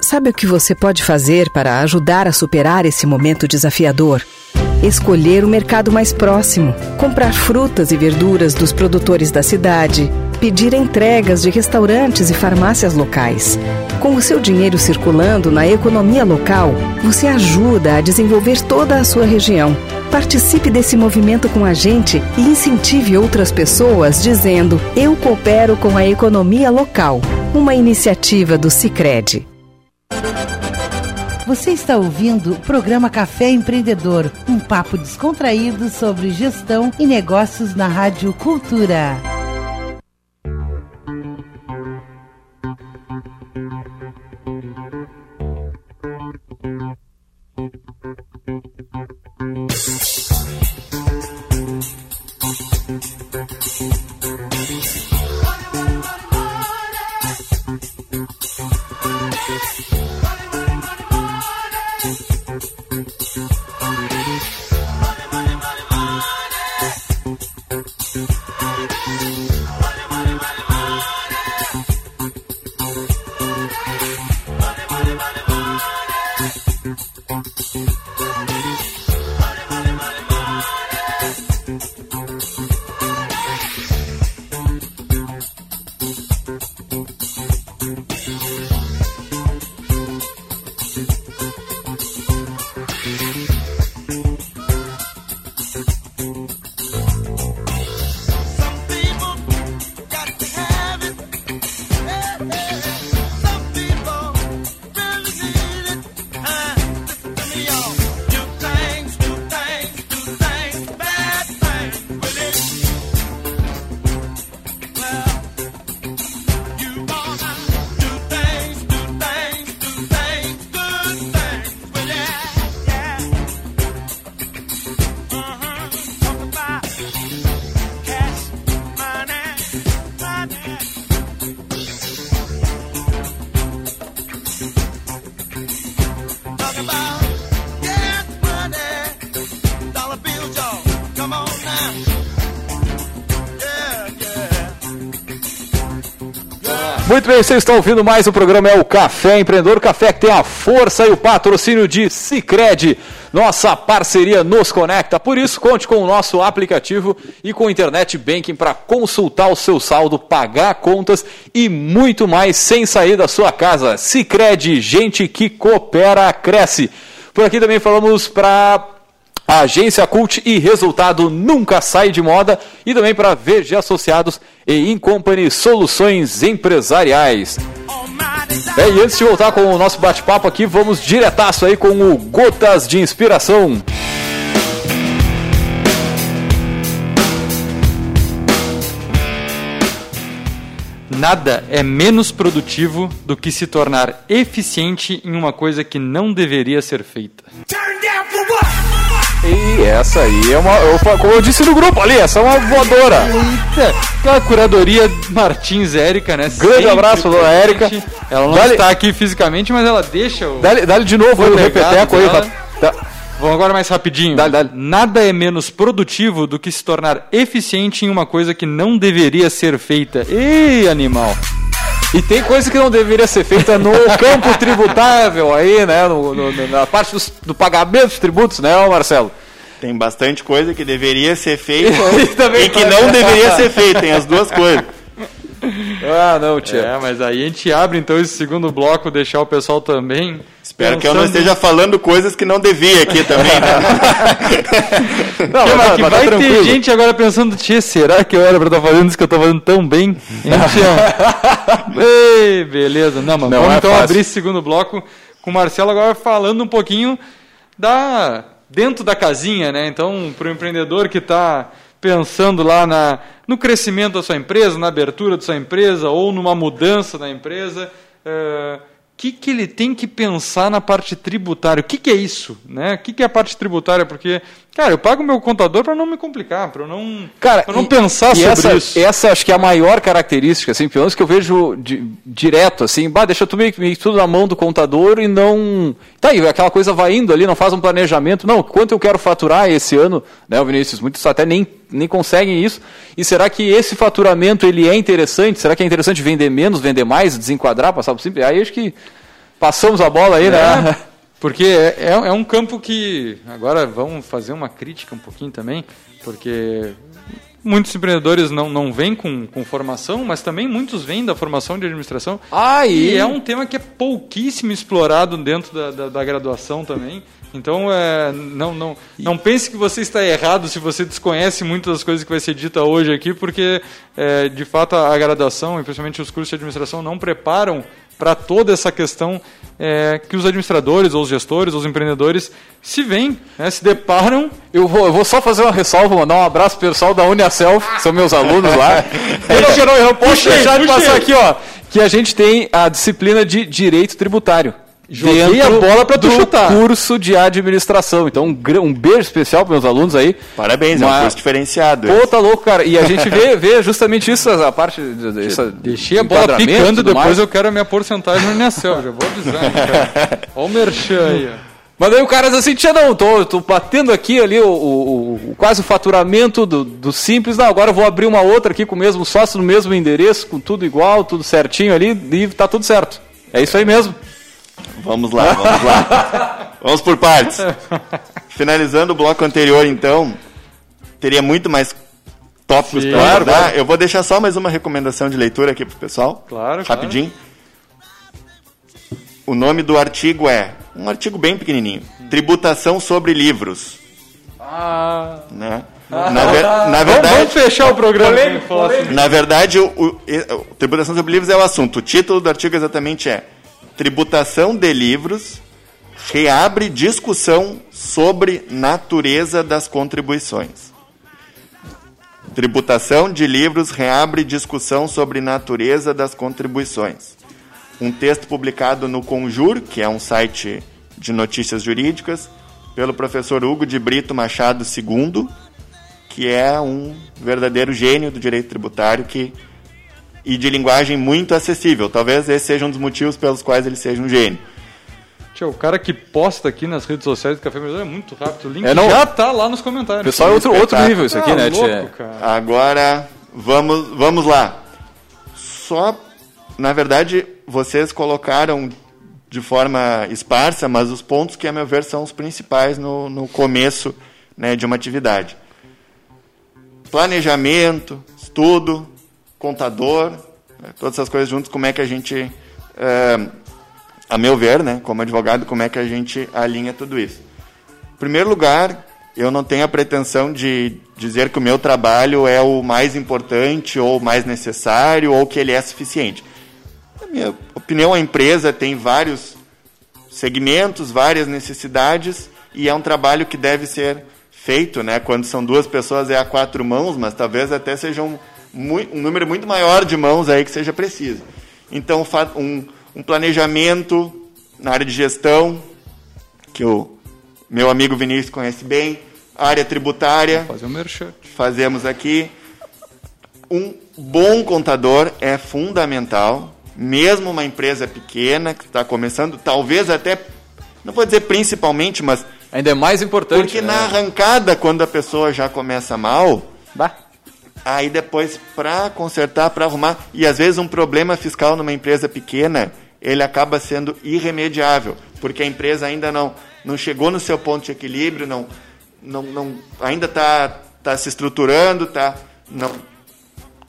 Sabe o que você pode fazer para ajudar a superar esse momento desafiador? Escolher o mercado mais próximo, comprar frutas e verduras dos produtores da cidade, pedir entregas de restaurantes e farmácias locais. Com o seu dinheiro circulando na economia local, você ajuda a desenvolver toda a sua região. Participe desse movimento com a gente e incentive outras pessoas dizendo: Eu coopero com a economia local. Uma iniciativa do Cicred. Você está ouvindo o programa Café Empreendedor, um papo descontraído sobre gestão e negócios na Rádio Cultura. Muito bem, vocês estão ouvindo mais o programa é o Café Empreendedor, café que tem a força e o patrocínio de Cicred. Nossa parceria nos conecta, por isso conte com o nosso aplicativo e com o Internet Banking para consultar o seu saldo, pagar contas e muito mais sem sair da sua casa. Cicred, gente que coopera, cresce. Por aqui também falamos para a agência Cult e resultado nunca sai de moda e também para VG Associados e Incompany Soluções Empresariais. É, e antes de voltar com o nosso bate-papo aqui, vamos diretaço aí com o Gotas de Inspiração. Nada é menos produtivo do que se tornar eficiente em uma coisa que não deveria ser feita. E essa aí é uma. eu como eu disse no grupo ali, essa é uma voadora. Eita! Aquela curadoria Martins Érica, né? Grande Sempre abraço, dona Érica. Ela não está aqui fisicamente, mas ela deixa o. Dá-lhe dá-lhe de novo o repeteco aí. Tá- Vamos agora mais rapidinho. Nada é menos produtivo do que se tornar eficiente em uma coisa que não deveria ser feita. Ei, animal! E tem coisa que não deveria ser feita no campo tributável aí, né? no- no- na parte dos- do pagamento de tributos, né, Marcelo? Tem bastante coisa que deveria ser feita E e que pode- não deveria ser feita. Tem as duas coisas. Ah, não, tia. É, mas aí a gente abre então esse segundo bloco, deixar o pessoal também. Espero que eu não pensando- esteja falando coisas que não devia aqui também. Né? Não, mas mas que tá vai ter tranquilo. gente agora pensando, tia, será que eu era pra estar fazendo isso que eu tô fazendo tão bem? Hein? Ei, beleza. Não, mas Não vamos é então fácil. abrir esse segundo bloco com o Marcelo agora falando um pouquinho da dentro da casinha, né? Então, para o empreendedor que está pensando lá na, no crescimento da sua empresa, na abertura da sua empresa ou numa mudança da empresa, o que, que ele tem que pensar na parte tributária? O que, que é isso? Né? O que, que é a parte tributária? Porque, cara, eu pago meu contador para não me complicar, para não, Cara, pra não e- pensar e sobre essa, isso. Essa acho que é a maior característica, assim, pelo menos que eu vejo di- direto, assim, bah, deixa tudo, meio que- tudo na mão do contador e não. Tá aí, aquela coisa vai indo ali, não faz um planejamento. Não, quanto eu quero faturar esse ano, né, o Vinícius? Muitos até nem, nem conseguem isso. E será que esse faturamento ele é interessante? Será que é interessante vender menos, vender mais, desenquadrar, passar por simples? Aí acho que passamos a bola aí, né? Porque é, é, é um campo que. Agora vamos fazer uma crítica um pouquinho também, porque muitos empreendedores não, não vêm com, com formação, mas também muitos vêm da formação de administração. Ah, e- e é um tema que é pouquíssimo explorado dentro da, da, da graduação também. Então, é, não, não, não pense que você está errado se você desconhece muitas das coisas que vai ser dita hoje aqui, porque, é, de fato, a graduação, e principalmente os cursos de administração, não preparam para toda essa questão é, que os administradores, ou os gestores, ou os empreendedores se veem, né, se deparam. Eu vou, eu vou só fazer uma ressalva, mandar um abraço pro pessoal da Uniaself, que são meus alunos lá. Eu não, eu não- posso deixar de passar aqui, ó, que a gente tem a disciplina de direito tributário. Joguei a bola pra tu chutar. curso de administração. Então, um, um beijo especial para meus alunos aí. Parabéns, é um curso diferenciado. Pô, tá louco, cara. E a gente vê, vê justamente isso, a parte. de- Essa, Deixei a bola picando, depois mais. eu quero a minha porcentagem no Unicel, já vou avisando. cara. Olha o merchan aí. Mas daí o cara diz assim, tia, não, tô, tô batendo aqui ali o, o- o- quase o faturamento do, do simples, não, agora eu vou abrir uma outra aqui com o mesmo sócio no mesmo endereço, com tudo igual, tudo certinho ali, e tá tudo certo. É isso aí mesmo. Vamos lá, vamos lá. vamos por partes. Finalizando o bloco anterior, então, teria muito mais tópicos Sim, para claro, abordar. claro. Eu vou deixar só mais uma recomendação de leitura aqui pro pessoal. Claro, Rapidinho. O nome do artigo é um artigo bem pequenininho. Tributação sobre livros. Ah. Né? Na, ver- na Vamos- verdade, vamos fechar o programa. falar sobre- na verdade, o, o- o- tributação sobre livros é o assunto. O título do artigo exatamente é Tributação de livros reabre discussão sobre natureza das contribuições. Tributação de livros reabre discussão sobre natureza das contribuições. Um texto publicado no Conjur, que é um site de notícias jurídicas, pelo professor Hugo de Brito Machado II, que é um verdadeiro gênio do direito tributário que e de linguagem muito acessível. Talvez esse seja um dos motivos pelos quais ele seja um gênio. Tio, o cara que posta aqui nas redes sociais do Café Melhor é muito rápido. O link É, não- já tá lá nos comentários. Pessoal, é outro, outro nível isso aqui, Tá né, louco, tia? cara. Agora, vamos, vamos lá. Só, na verdade, vocês colocaram de forma esparsa, mas os pontos que, a meu ver, são os principais no, no começo né, de uma atividade. Planejamento, estudo, contador, né, todas essas coisas juntas, como é que a gente, eh, a meu ver, né, como advogado, como é que a gente alinha tudo isso. Em primeiro lugar, eu não tenho a pretensão de dizer que o meu trabalho é o mais importante ou o mais necessário ou que ele é suficiente. Na minha opinião, a empresa tem vários segmentos, várias necessidades e é um trabalho que deve ser feito, né? Quando são duas pessoas é a quatro mãos, mas talvez até seja um, um número muito maior de mãos aí que seja preciso. Então, um, um planejamento na área de gestão, que o meu amigo Vinícius conhece bem, área tributária. Fazer um merchan. Fazemos aqui. Um bom contador é fundamental, mesmo uma empresa pequena que está começando, talvez até, não vou dizer principalmente, mas. Ainda é mais importante. Porque né? na arrancada, quando a pessoa já começa mal, bah. Aí depois, para consertar, para arrumar, e às vezes um problema fiscal numa empresa pequena, ele acaba sendo irremediável, porque a empresa ainda não, não chegou no seu ponto de equilíbrio, não, não, não ainda está tá se estruturando, está não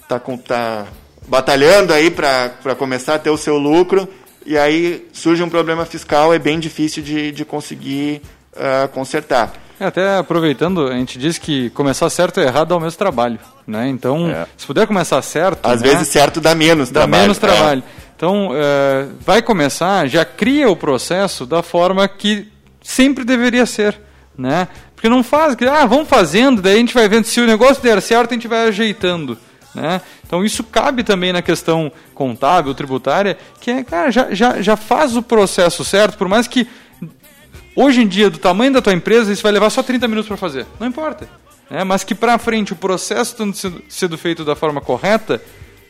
tá, tá batalhando aí para começar a ter o seu lucro, e aí surge um problema fiscal, é bem difícil de, de conseguir uh, consertar. É, até aproveitando, a gente diz que começar certo e errado dá o mesmo trabalho. Né? Então, é. se puder começar certo. Às né? vezes certo dá menos dá trabalho. menos trabalho. É. Então, é, vai começar, já cria o processo da forma que sempre deveria ser. Né? Porque não faz, ah, vamos fazendo, daí a gente vai vendo se o negócio der certo, a gente vai ajeitando. Né? Então isso cabe também na questão contábil, tributária, que é, cara, já, já, já faz o processo certo, por mais que hoje em dia, do tamanho da tua empresa, isso vai levar só 30 minutos para fazer. Não importa. Né? Mas que para frente o processo estando sendo, feito da forma correta,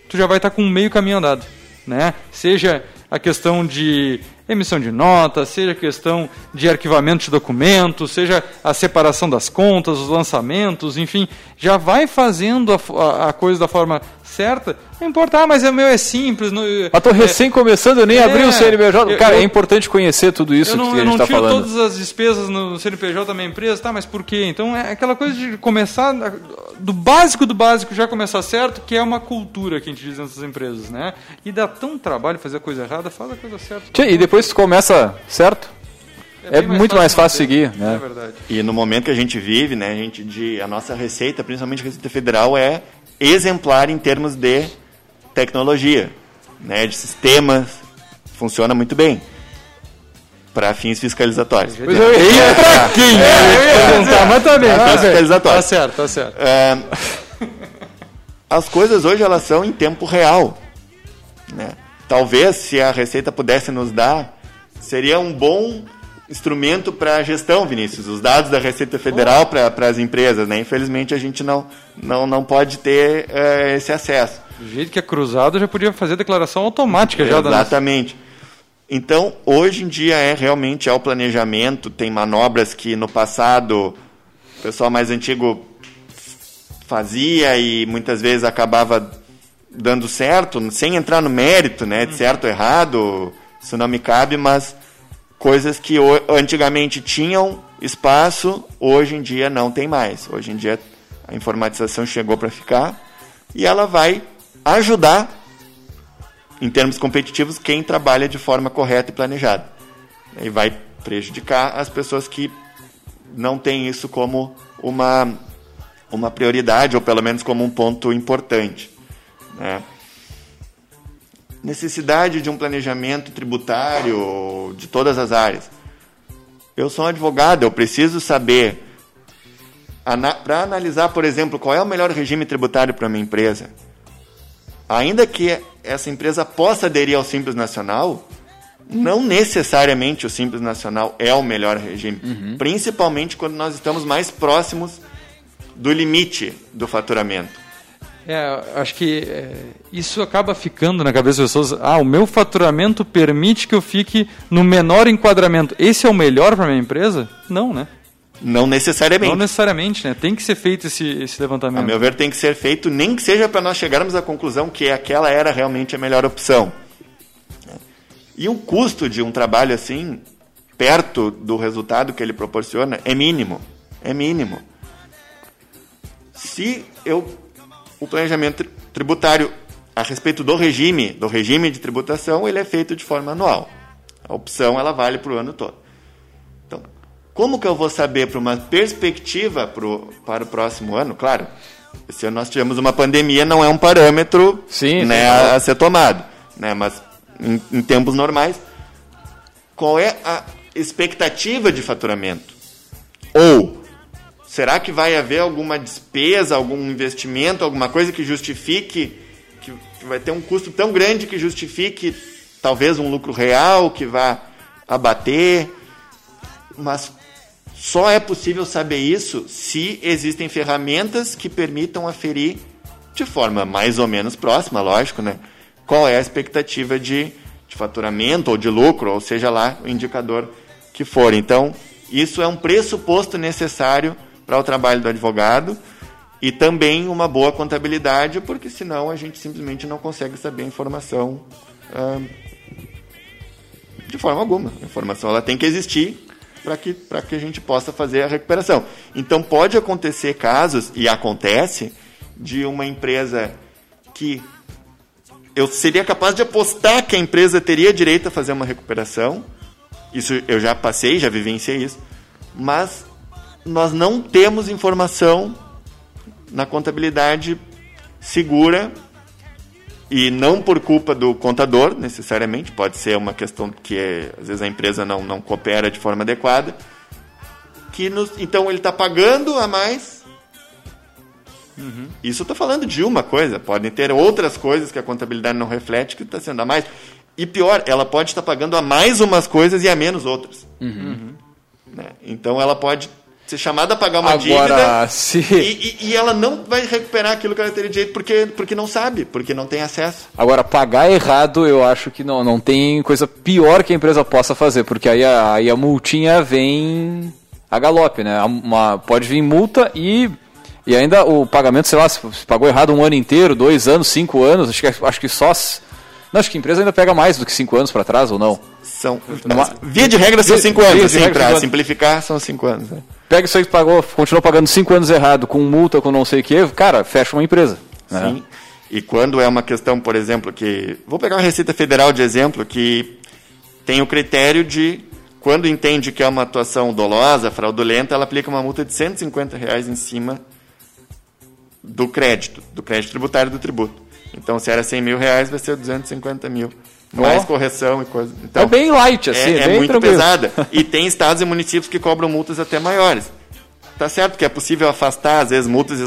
tu já vai estar tá com meio caminho andado. Né? Seja a questão de emissão de nota, seja questão de arquivamento de documentos, seja a separação das contas, os lançamentos, enfim, já vai fazendo a, a, a coisa da forma certa, não importa, ah, mas o meu é simples. Não, mas tô é, recém começando, eu nem é, abri o CNPJ. Cara, eu, é importante conhecer tudo isso não, que a gente está falando. Eu não tiro todas as despesas no CNPJ da minha empresa, tá, mas por quê? Então é aquela coisa de começar, do básico do básico já começar certo, que é uma cultura que a gente diz nessas empresas, né? E dá tão trabalho fazer a coisa errada, faz a coisa certa. Tchê, e depois tu começa certo? É, é mais muito mais fácil seguir, né? É verdade. E no momento que a gente vive, né, a gente de a nossa receita, principalmente a receita federal é exemplar em termos de tecnologia, né, de sistemas, funciona muito bem para fins fiscalizatórios. Pois eu ia para quem? É, mas também, tá, fiscalizatórios. Tá certo, tá certo. É, as coisas hoje elas são em tempo real, né? Talvez se a Receita pudesse nos dar, seria um bom instrumento para a gestão, Vinícius, os dados da Receita Federal oh. para as empresas, né? Infelizmente a gente não, não, não pode ter uh, esse acesso. Do jeito que é cruzado, já podia fazer declaração automática já Exatamente. Então, hoje em dia é realmente é o planejamento, tem manobras que no passado o pessoal mais antigo fazia e muitas vezes acabava dando certo, sem entrar no mérito, né, de certo ou errado, isso não me cabe, mas coisas que antigamente tinham espaço, hoje em dia não tem mais. Hoje em dia a informatização chegou para ficar e ela vai ajudar, em termos competitivos, quem trabalha de forma correta e planejada. E vai prejudicar as pessoas que não têm isso como uma, uma prioridade, ou pelo menos como um ponto importante. Né? necessidade de um planejamento tributário de todas as áreas. Eu sou um advogado, eu preciso saber para analisar, por exemplo, qual é o melhor regime tributário para minha empresa. Ainda que essa empresa possa aderir ao Simples Nacional, não necessariamente o Simples Nacional é o melhor regime, uhum. principalmente quando nós estamos mais próximos do limite do faturamento. É, acho que é, isso acaba ficando na cabeça das pessoas. Ah, o meu faturamento permite que eu fique no menor enquadramento. Esse é o melhor para minha empresa? Não, né? Não necessariamente. Não necessariamente, né? Tem que ser feito esse, esse levantamento. A meu ver, tem que ser feito, nem que seja para nós chegarmos à conclusão que aquela era realmente a melhor opção. E o custo de um trabalho assim, perto do resultado que ele proporciona, é mínimo. É mínimo. Se eu o planejamento tributário a respeito do regime, do regime de tributação, ele é feito de forma anual. A opção ela vale para o ano todo. Então, como que eu vou saber para uma perspectiva pro, para o próximo ano? Claro, esse ano nós tivemos uma pandemia, não é um parâmetro sim, né, sim. A, a, ser tomado. Né, mas em, em tempos normais, qual é a expectativa de faturamento? Ou será que vai haver alguma despesa, algum investimento, alguma coisa que justifique, que, vai ter um custo tão grande que justifique talvez um lucro real que vá abater? Mas só é possível saber isso se existem ferramentas que permitam aferir de forma mais ou menos próxima, lógico, né? Qual é a expectativa de, de faturamento ou de lucro, ou seja lá o indicador que for. Então, isso é um pressuposto necessário para o trabalho do advogado e também uma boa contabilidade, porque senão a gente simplesmente não consegue saber a informação de forma alguma. A informação ela tem que existir para que, que a gente possa fazer a recuperação. Então pode acontecer casos, e acontece, de uma empresa que eu seria capaz de apostar que a empresa teria direito a fazer uma recuperação. Isso eu já passei, já vivenciei isso. Mas nós não temos informação na contabilidade segura e não por culpa do contador, necessariamente, pode ser uma questão que é, às vezes a empresa não, não coopera de forma adequada. Que nos, então ele está pagando a mais. Uhum. Isso estou falando de uma coisa, podem ter outras coisas que a contabilidade não reflete que está sendo a mais. E pior, ela pode estar pagando a mais umas coisas e a menos outras. Uhum. Né? Então ela pode ser chamada a pagar uma Agora, dívida se... e, e, e, ela não vai recuperar aquilo que ela teria direito porque, porque não sabe, porque não tem acesso. Agora, pagar errado, eu acho que não, não tem coisa pior que a empresa possa fazer, porque aí a, aí a multinha vem a galope, né? Uma, pode vir multa e, e ainda o pagamento, sei lá, se, se pagou errado um ano inteiro, dois anos, cinco anos, acho que, acho que só... Não, acho que a empresa ainda pega mais do que cinco anos para trás, ou não? São, via de regra são cinco anos, assim, para simplificar são cinco anos. Né? pega isso aí que pagou, continuou pagando cinco anos errado, com multa, com não sei o que, cara, fecha uma empresa. Né? Sim. E quando é uma questão, por exemplo, que. Vou pegar a Receita Federal de exemplo, que tem o critério de. Quando entende que é uma atuação dolosa, fraudulenta, ela aplica uma multa de 150 reais em cima do crédito, do crédito tributário do tributo. Então, se era 100 mil reais, vai ser 250 mil mais oh. correção e coisa. Então, é bem light, assim, é, é bem muito tranquilo. pesada. E tem estados e municípios que cobram multas até maiores. Tá certo que é possível afastar, às vezes, multas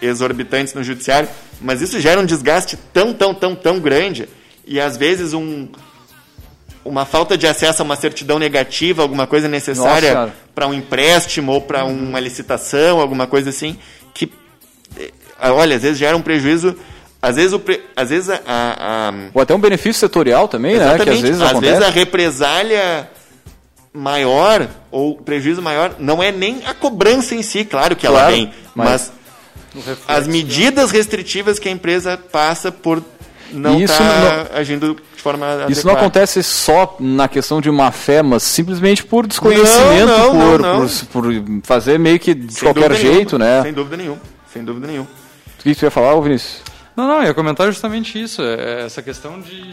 exorbitantes no judiciário, mas isso gera um desgaste tão, tão, tão, tão grande. E às vezes um, uma falta de acesso a uma certidão negativa, alguma coisa necessária para um empréstimo ou para uhum. uma licitação, alguma coisa assim, que, eh, olha, às vezes gera um prejuízo às vezes, o pre... às vezes a, a, a... Ou até um benefício setorial também, Exatamente. né? Que às vezes às acontece. vezes a represália maior ou prejuízo maior não é nem a cobrança em si, claro que claro, ela vem, mas, mas reflexo, as medidas restritivas que a empresa passa por não estar tá agindo de forma adequada. Isso não acontece só na questão de má fé, mas simplesmente por desconhecimento, não, não, por, não, por, por, fazer meio que de Sem qualquer jeito, nenhuma, né? Sem dúvida nenhuma. Sem dúvida nenhuma. O que você ia falar, Vinícius? Não, não, ia comentar justamente isso. É, essa questão de.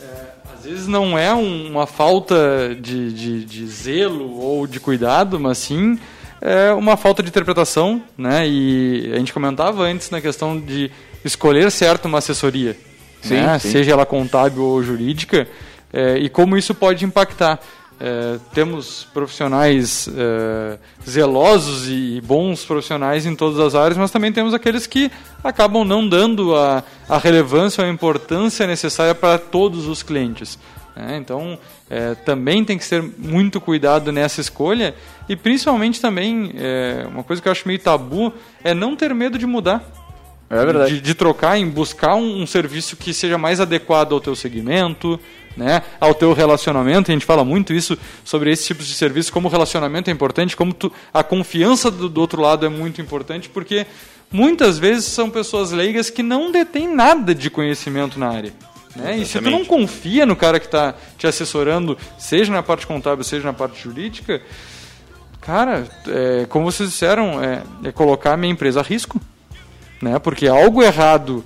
É, às vezes não é um, uma falta de, de, de, zelo ou de cuidado, mas sim é uma falta de interpretação, né? E a gente comentava antes na questão de escolher certo uma assessoria, sim, né? sim. seja ela contábil ou jurídica, é, e como isso pode impactar. É, temos profissionais é, zelosos e bons profissionais em todas as áreas, mas também temos aqueles que acabam não dando a, a relevância ou a importância necessária para todos os clientes. Né? Então, é, também tem que ser muito cuidado nessa escolha e principalmente também, é, uma coisa que eu acho meio tabu, é não ter medo de mudar. É verdade. De, de trocar, em buscar um, um serviço que seja mais adequado ao teu segmento, né, ao teu relacionamento. A gente fala muito isso sobre esse tipo de serviço, como o relacionamento é importante, como tu, a confiança do, do, outro lado é muito importante, porque muitas vezes são pessoas leigas que não detêm nada de conhecimento na área. Né? E se tu não confia no cara que está te assessorando, seja na parte contábil, seja na parte jurídica, cara, é, como vocês disseram, é, é colocar a minha empresa a risco. Né? Porque algo errado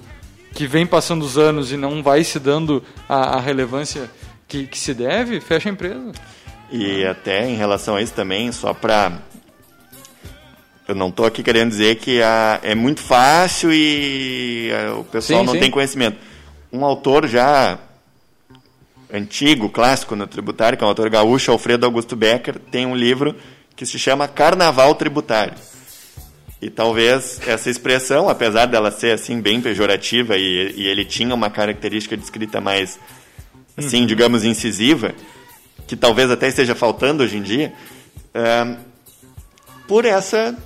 que vem passando os anos e não vai se dando a, a relevância que, que, se deve, fecha a empresa. E até em relação a isso também, só para. Eu não estou aqui querendo dizer que a, é muito fácil e a, o pessoal sim, não sim. tem conhecimento. Um autor já antigo, clássico no tributário, que é um autor gaúcho, Alfredo Augusto Becker, tem um livro que se chama Carnaval Tributário. E talvez essa expressão, apesar dela ser assim bem pejorativa e, e ele tinha uma característica de escrita mais, assim, Uhum. digamos, incisiva, que talvez até esteja faltando hoje em dia, é, por essa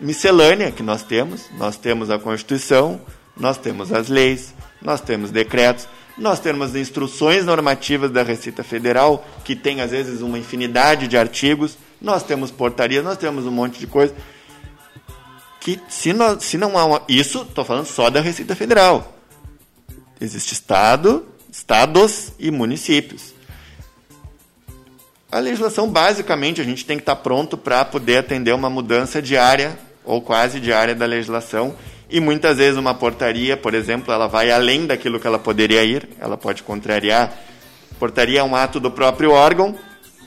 miscelânea que nós temos. Nós temos a Constituição, nós temos as leis, nós temos decretos, nós temos instruções normativas da Receita Federal, que tem às vezes uma infinidade de artigos, nós temos portarias, nós temos um monte de coisa. Que se, se não há uma, Isso, estou falando só da Receita Federal. Existe Estado, estados e municípios. A legislação, basicamente, a gente tem que estar pronto para poder atender uma mudança diária ou quase diária da legislação. E muitas vezes uma portaria, por exemplo, ela vai além daquilo que ela poderia ir, ela pode contrariar. Portaria é um ato do próprio órgão,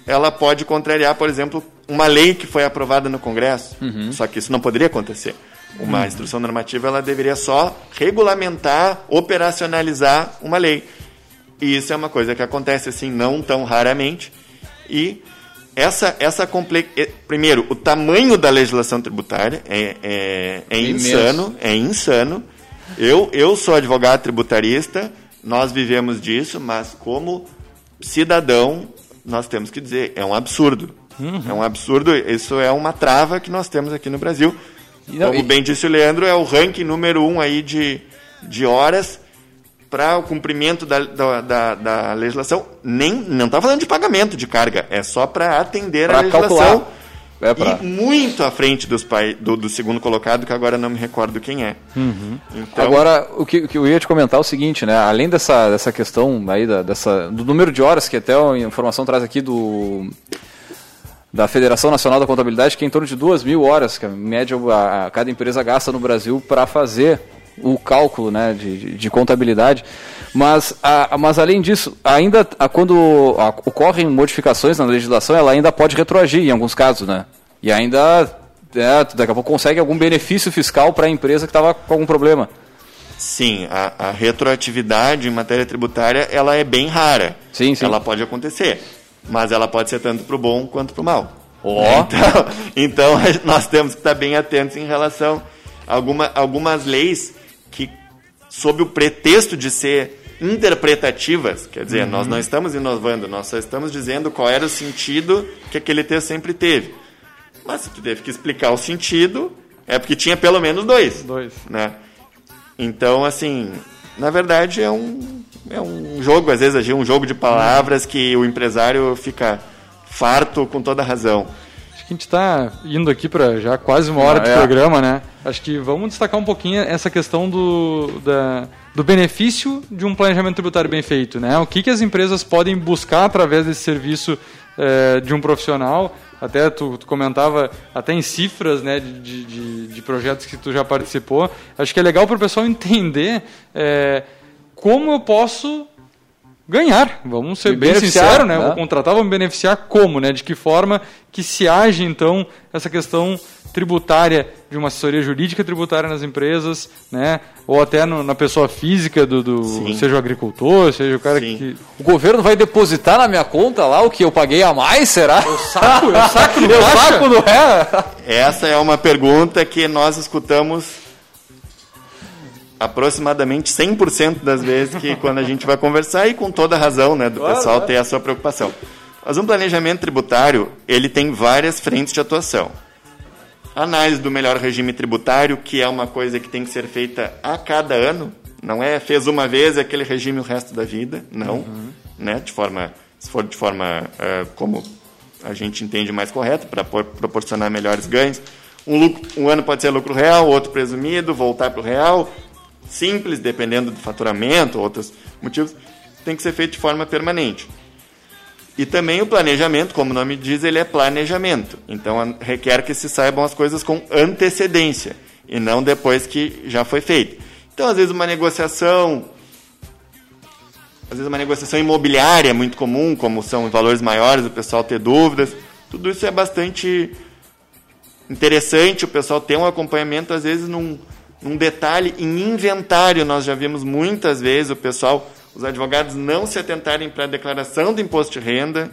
ela pode contrariar, por exemplo, uma lei que foi aprovada no Congresso. Uhum. Só que isso não poderia acontecer. Uma Uhum. instrução normativa ela deveria só regulamentar, operacionalizar uma lei. E isso é uma coisa que acontece assim não tão raramente. E essa essa comple... eh, primeiro o tamanho da legislação tributária é, é, é Imenso. insano, é insano. Eu eu sou advogado tributarista, nós vivemos disso, mas como cidadão nós temos que dizer é um absurdo. Uhum. É um absurdo. Isso é uma trava que nós temos aqui no Brasil. não- Como e- bem disse o Leandro, é o ranking número um aí de, de horas para o cumprimento da, da, da, da legislação. Nem, não está falando de pagamento de carga, é só para atender Pra a legislação. calcular. É pra- E muito à frente dos pai, do, do segundo colocado, que agora não me recordo quem é. Uhum. Então, Agora, o que, o que eu ia te comentar é o seguinte, né? Além dessa, dessa questão aí, da, dessa, do número de horas, que até a informação traz aqui do da Federação Nacional da Contabilidade, que é em torno de duas mil horas, que a média a, a cada empresa gasta no Brasil para fazer o cálculo né, de, de- de contabilidade. Mas, a- mas além disso, ainda a- quando a- ocorrem modificações na legislação, ela ainda pode retroagir em alguns casos, né? E ainda, é, daqui a pouco consegue algum benefício fiscal para a empresa que estava com algum problema. Sim, a, a retroatividade em matéria tributária ela é bem rara. Sim, sim. Ela pode acontecer, mas ela pode ser tanto para o bom quanto para o mal. Ó. Então, então nós temos que estar bem atentos em relação a alguma, algumas leis que, sob o pretexto de ser interpretativas, quer dizer, nós não estamos inovando, nós só estamos dizendo qual era o sentido que aquele texto sempre teve. Mas se tu teve que explicar o sentido, é porque tinha pelo menos dois. Dois. Né? Então, assim, na verdade é um, é um jogo, às vezes é um jogo de palavras que o empresário fica farto com toda razão. Acho que a gente está indo aqui para já quase uma hora Ah, de é. programa, né? Acho que vamos destacar um pouquinho essa questão do, da- do benefício de um planejamento tributário bem feito, né? O que, que as empresas podem buscar através desse serviço eh, de um profissional? Até tu, tu comentava até em cifras, né, de, de, de- projetos que tu já participou. Acho que é legal para o pessoal entender eh, como eu posso ganhar. Vamos ser Me bem sinceros, né? né? Vou contratar, vou me beneficiar como, né? De que forma que se age, então, essa questão tributária de uma assessoria jurídica tributária nas empresas, né? Ou até no- na pessoa física do, do- seja o agricultor, seja o cara Sim. que O governo vai depositar na minha conta lá o que eu paguei a mais, será? Eu saco, eu saco no eu saco no é. Essa é uma pergunta que nós escutamos aproximadamente 100% das vezes que quando a gente vai conversar e com toda razão, né, do Claro, pessoal claro. ter a sua preocupação. Mas um planejamento tributário, ele tem várias frentes de atuação. Análise do melhor regime tributário, que é uma coisa que tem que ser feita a cada ano, não é fez uma vez aquele regime o resto da vida, não, né, de forma, se for de forma eh, como a gente entende mais correta para proporcionar melhores ganhos. Um, lucro- um ano pode ser lucro real, outro presumido, voltar para o real, simples, dependendo do faturamento, outros motivos, tem que ser feito de forma permanente. E também o planejamento, como o nome diz, ele é planejamento. Então requer que se saibam as coisas com antecedência e não depois que já foi feito. Então, às vezes, uma negociação. Às vezes, uma negociação imobiliária é muito comum, como são valores maiores, o pessoal ter dúvidas. Tudo isso é bastante interessante o pessoal ter um acompanhamento, às vezes, num, num detalhe. Em inventário, nós já vimos muitas vezes o pessoal, os advogados não se atentarem para a declaração do imposto de renda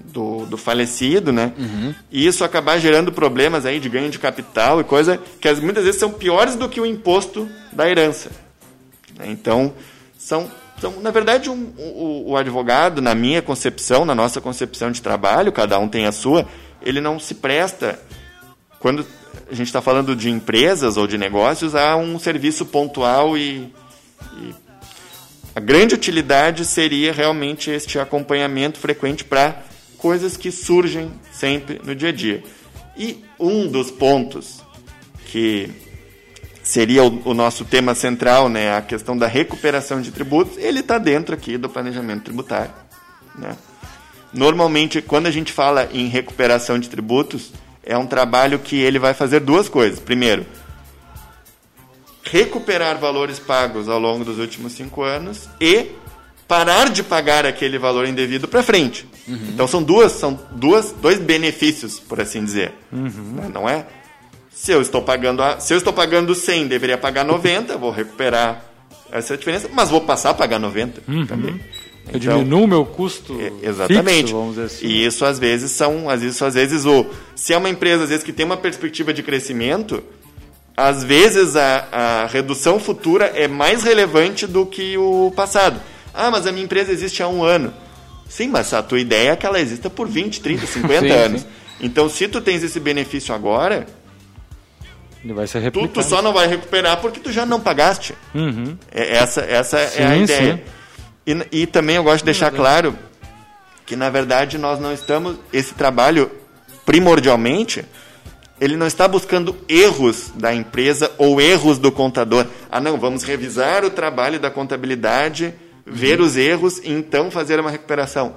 do, do falecido, né? E isso acabar gerando problemas aí de ganho de capital e coisa que as- muitas vezes são piores do que o imposto da herança. né? Então, são, são na verdade, um- o, o advogado, na minha concepção, na nossa concepção de trabalho, cada um tem a sua, ele não se presta, quando a gente está falando de empresas ou de negócios, a um serviço pontual e, e a grande utilidade seria realmente este acompanhamento frequente para coisas que surgem sempre no dia a dia. E um dos pontos que seria o, o nosso tema central, né, a questão da recuperação de tributos, ele está dentro aqui do planejamento tributário. Né? Normalmente, quando a gente fala em recuperação de tributos, é um trabalho que ele vai fazer duas coisas. Primeiro, recuperar valores pagos ao longo dos últimos cinco anos e parar de pagar aquele valor indevido para frente. Então são duas, são duas, dois benefícios, por assim dizer. Né? Não é? Se eu estou pagando a, se eu estou pagando 100, deveria pagar 90, vou recuperar essa diferença, mas vou passar a pagar 90 também. Eu diminuo o meu custo Exatamente. fixo, vamos dizer assim. E isso às vezes são, às vezes, às vezes o se é uma empresa às vezes que tem uma perspectiva de crescimento, às vezes a, a redução futura é mais relevante do que o passado. Ah, mas a minha empresa existe há um ano. Sim, mas a tua ideia é que ela exista por 20, 30, 50 Sim, anos. sim. Então, se tu tens esse benefício agora, Ele vai ser tu, replicado. tu só não vai recuperar porque tu já não pagaste. Uhum. É- essa essa é a Sim, ideia. sim. E, e também eu gosto de deixar claro que, na verdade, nós não estamos. Esse trabalho, primordialmente, ele não está buscando erros da empresa ou erros do contador. Ah, não, vamos revisar o trabalho da contabilidade, ver os erros e então fazer uma recuperação.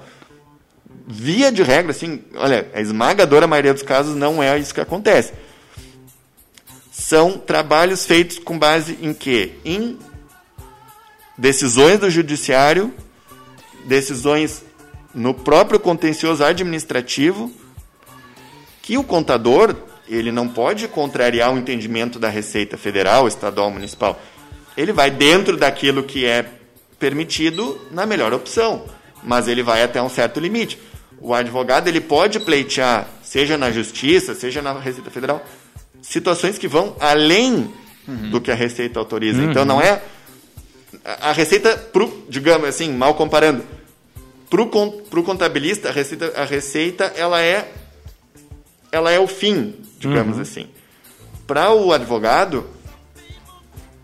Via de regra, assim, olha, a esmagadora maioria dos casos não é isso que acontece. São trabalhos feitos com base em quê? Em decisões do judiciário, decisões no próprio contencioso administrativo, que o contador ele não pode contrariar o entendimento da Receita Federal, Estadual, Municipal. Ele vai dentro daquilo que é permitido na melhor opção, mas ele vai até um certo limite. O advogado ele pode pleitear, seja na Justiça, seja na Receita Federal, situações que vão além do que a Receita autoriza. Então não é a receita, pro, digamos assim, mal comparando, para o contabilista, a receita, a receita ela é, ela é o fim, digamos Uhum. assim. Para o advogado,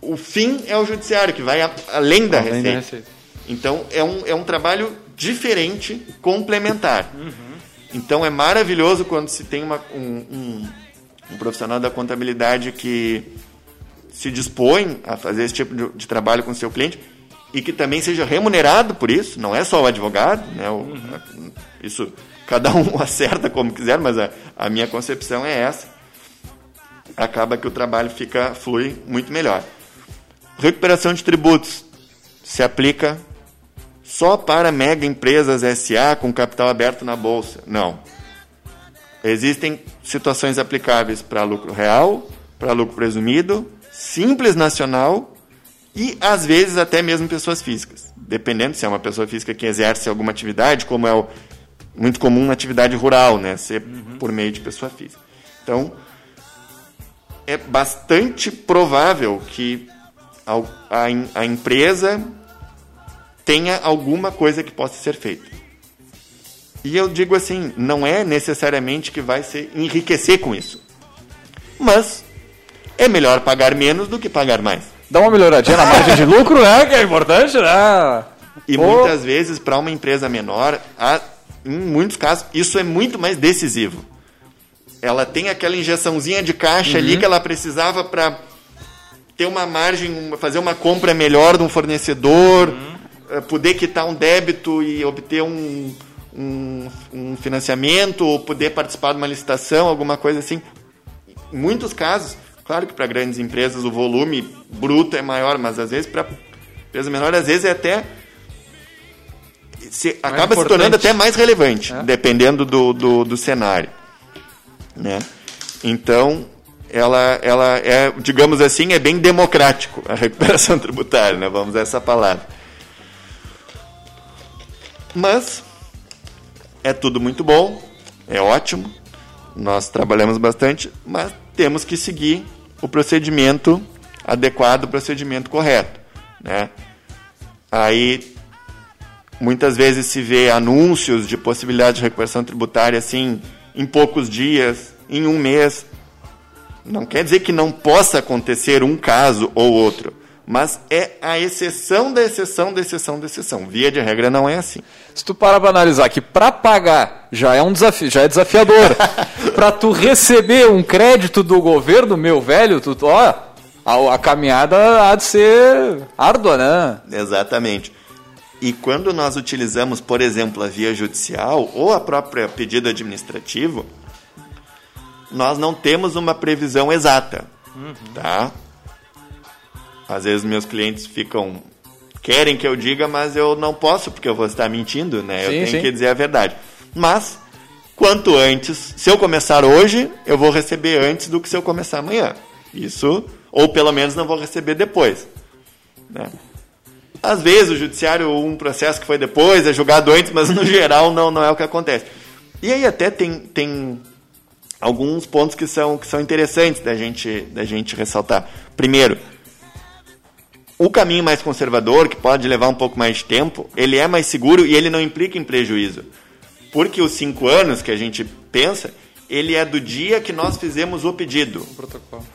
o fim é o judiciário, que vai além da Além da receita. receita. Então, é um, é um trabalho diferente, complementar. Uhum. Então, é maravilhoso quando se tem uma, um, um, um profissional da contabilidade que se dispõe a fazer esse tipo de, de trabalho com o seu cliente e que também seja remunerado por isso, não é só o advogado, né? O- a- isso cada um acerta como quiser, mas a, a minha concepção é essa. Acaba que o trabalho fica flui muito melhor. Recuperação de tributos se aplica só para mega empresas SA com capital aberto na bolsa? Não. Existem situações aplicáveis para lucro real, para lucro presumido, simples nacional e às vezes até mesmo pessoas físicas. Dependendo se é uma pessoa física que exerce alguma atividade, como é o, muito comum na atividade rural, né, ser por meio de pessoa física. Então, é bastante provável que a, em- a empresa tenha alguma coisa que possa ser feita. E eu digo assim, não é necessariamente que vai se enriquecer com isso. Mas é melhor pagar menos do que pagar mais. Dá uma melhoradinha na margem de lucro, né? Que é importante, né? E Pô. muitas vezes, para uma empresa menor, há- em muitos casos, isso é muito mais decisivo. Ela tem aquela injeçãozinha de caixa ali Uhum. que ela precisava para ter uma margem, fazer uma compra melhor de um fornecedor, eh, poder quitar um débito e obter um, um, um financiamento, ou poder participar de uma licitação, alguma coisa assim. Em muitos casos, claro que para grandes empresas o volume bruto é maior, mas às vezes para empresa menor, às vezes é até se, acaba se tornando até mais relevante, É. dependendo do, do, do cenário. Né? Então, ela, ela é, digamos assim, é bem democrático a recuperação tributária, né? vamos usar essa palavra. Mas é tudo muito bom, é ótimo, nós trabalhamos bastante, mas temos que seguir o procedimento adequado, o procedimento correto. Né? Aí, muitas vezes se vê anúncios de possibilidade de recuperação tributária assim, em poucos dias, em um mês. Não quer dizer que não possa acontecer um caso ou outro mas é a exceção da exceção da exceção da exceção. Via de regra não é assim. Se tu parar para analisar que para pagar já é um desafio, já é desafiador. para tu receber um crédito do governo, meu velho, tu, ó, a, a caminhada há de ser árdua, né? Exatamente. E quando nós utilizamos, por exemplo, a via judicial ou a própria pedido administrativo, nós não temos uma previsão exata, uhum. tá? Às vezes meus clientes ficam querem que eu diga, mas eu não posso porque eu vou estar mentindo, né? Sim, eu tenho sim. que dizer a verdade. Mas quanto antes, se eu começar hoje, eu vou receber antes do que se eu começar amanhã. Isso, ou pelo menos não vou receber depois. Né? Às vezes o judiciário, um processo que foi depois, é julgado antes, mas no geral não, não é o que acontece. E aí até tem, tem alguns pontos que são, que são interessantes da gente, da gente ressaltar. Primeiro, o caminho mais conservador, que pode levar um pouco mais de tempo, ele é mais seguro e ele não implica em prejuízo. Porque os cinco anos que a gente pensa, ele é do dia que nós fizemos o pedido. O protocolo.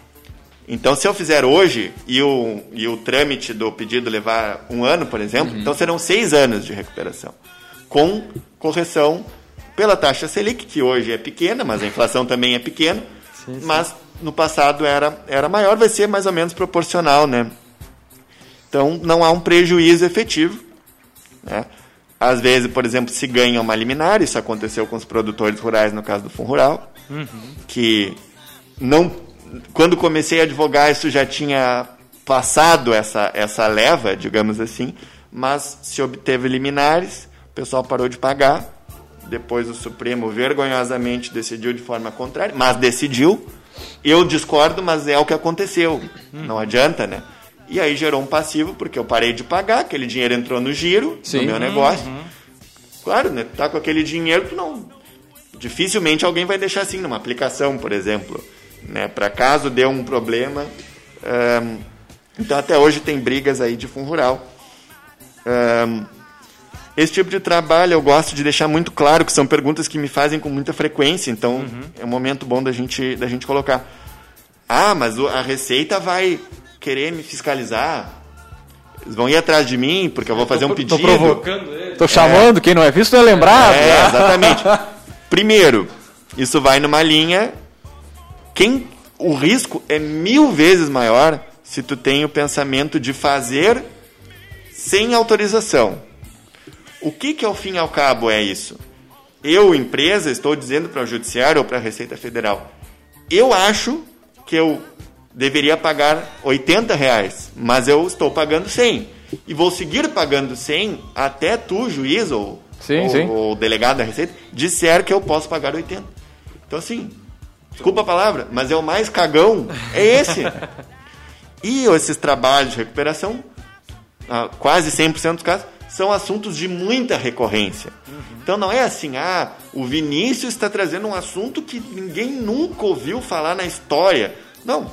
Então, se eu fizer hoje e o, e o trâmite do pedido levar um ano, por exemplo, uhum. então serão seis anos de recuperação. Com correção pela taxa Selic, que hoje é pequena, mas a inflação também é pequena, sim, sim. mas no passado era, era maior, vai ser mais ou menos proporcional, né? Então, não há um prejuízo efetivo. Né? Às vezes, por exemplo, se ganha uma liminar, isso aconteceu com os produtores rurais no caso do Fundo Rural, uhum. que não, quando comecei a advogar, isso já tinha passado essa, essa leva, digamos assim, mas se obteve liminares, o pessoal parou de pagar, depois o Supremo vergonhosamente decidiu de forma contrária, mas decidiu. Eu discordo, mas é o que aconteceu. Não adianta, né? E aí gerou um passivo, porque eu parei de pagar, aquele dinheiro entrou no giro Sim. do meu negócio. Uhum. Claro, né? Tá com aquele dinheiro, tu não. Dificilmente alguém vai deixar assim numa aplicação, por exemplo. Né? Para caso dê um problema. Um, então até hoje tem brigas aí de fundo rural. Um, esse tipo de trabalho eu gosto de deixar muito claro que são perguntas que me fazem com muita frequência, então uhum. é um momento bom da gente, da gente colocar. Ah, mas a receita vai querer me fiscalizar. Eles vão ir atrás de mim porque eu vou fazer tô, um pedido. Tô provocando ele. Tô chamando, é. quem não é visto não é lembrado. É, exatamente. Primeiro, isso vai numa linha. Quem o risco é mil vezes maior se tu tem o pensamento de fazer sem autorização. O que que ao fim e ao cabo é isso? Eu, empresa, estou dizendo para o judiciário ou para a Receita Federal, eu acho que eu deveria pagar 80 reais, mas eu estou pagando 100. E vou seguir pagando 100 até tu, juiz ou, sim, ou, sim. ou delegado da Receita, disser que eu posso pagar 80. Então, assim, desculpa a palavra, mas é o mais cagão, é esse. e esses trabalhos de recuperação, ah, quase 100% dos casos, são assuntos de muita recorrência. Uhum. Então não é assim, ah, o Vinícius está trazendo um assunto que ninguém nunca ouviu falar na história. Não,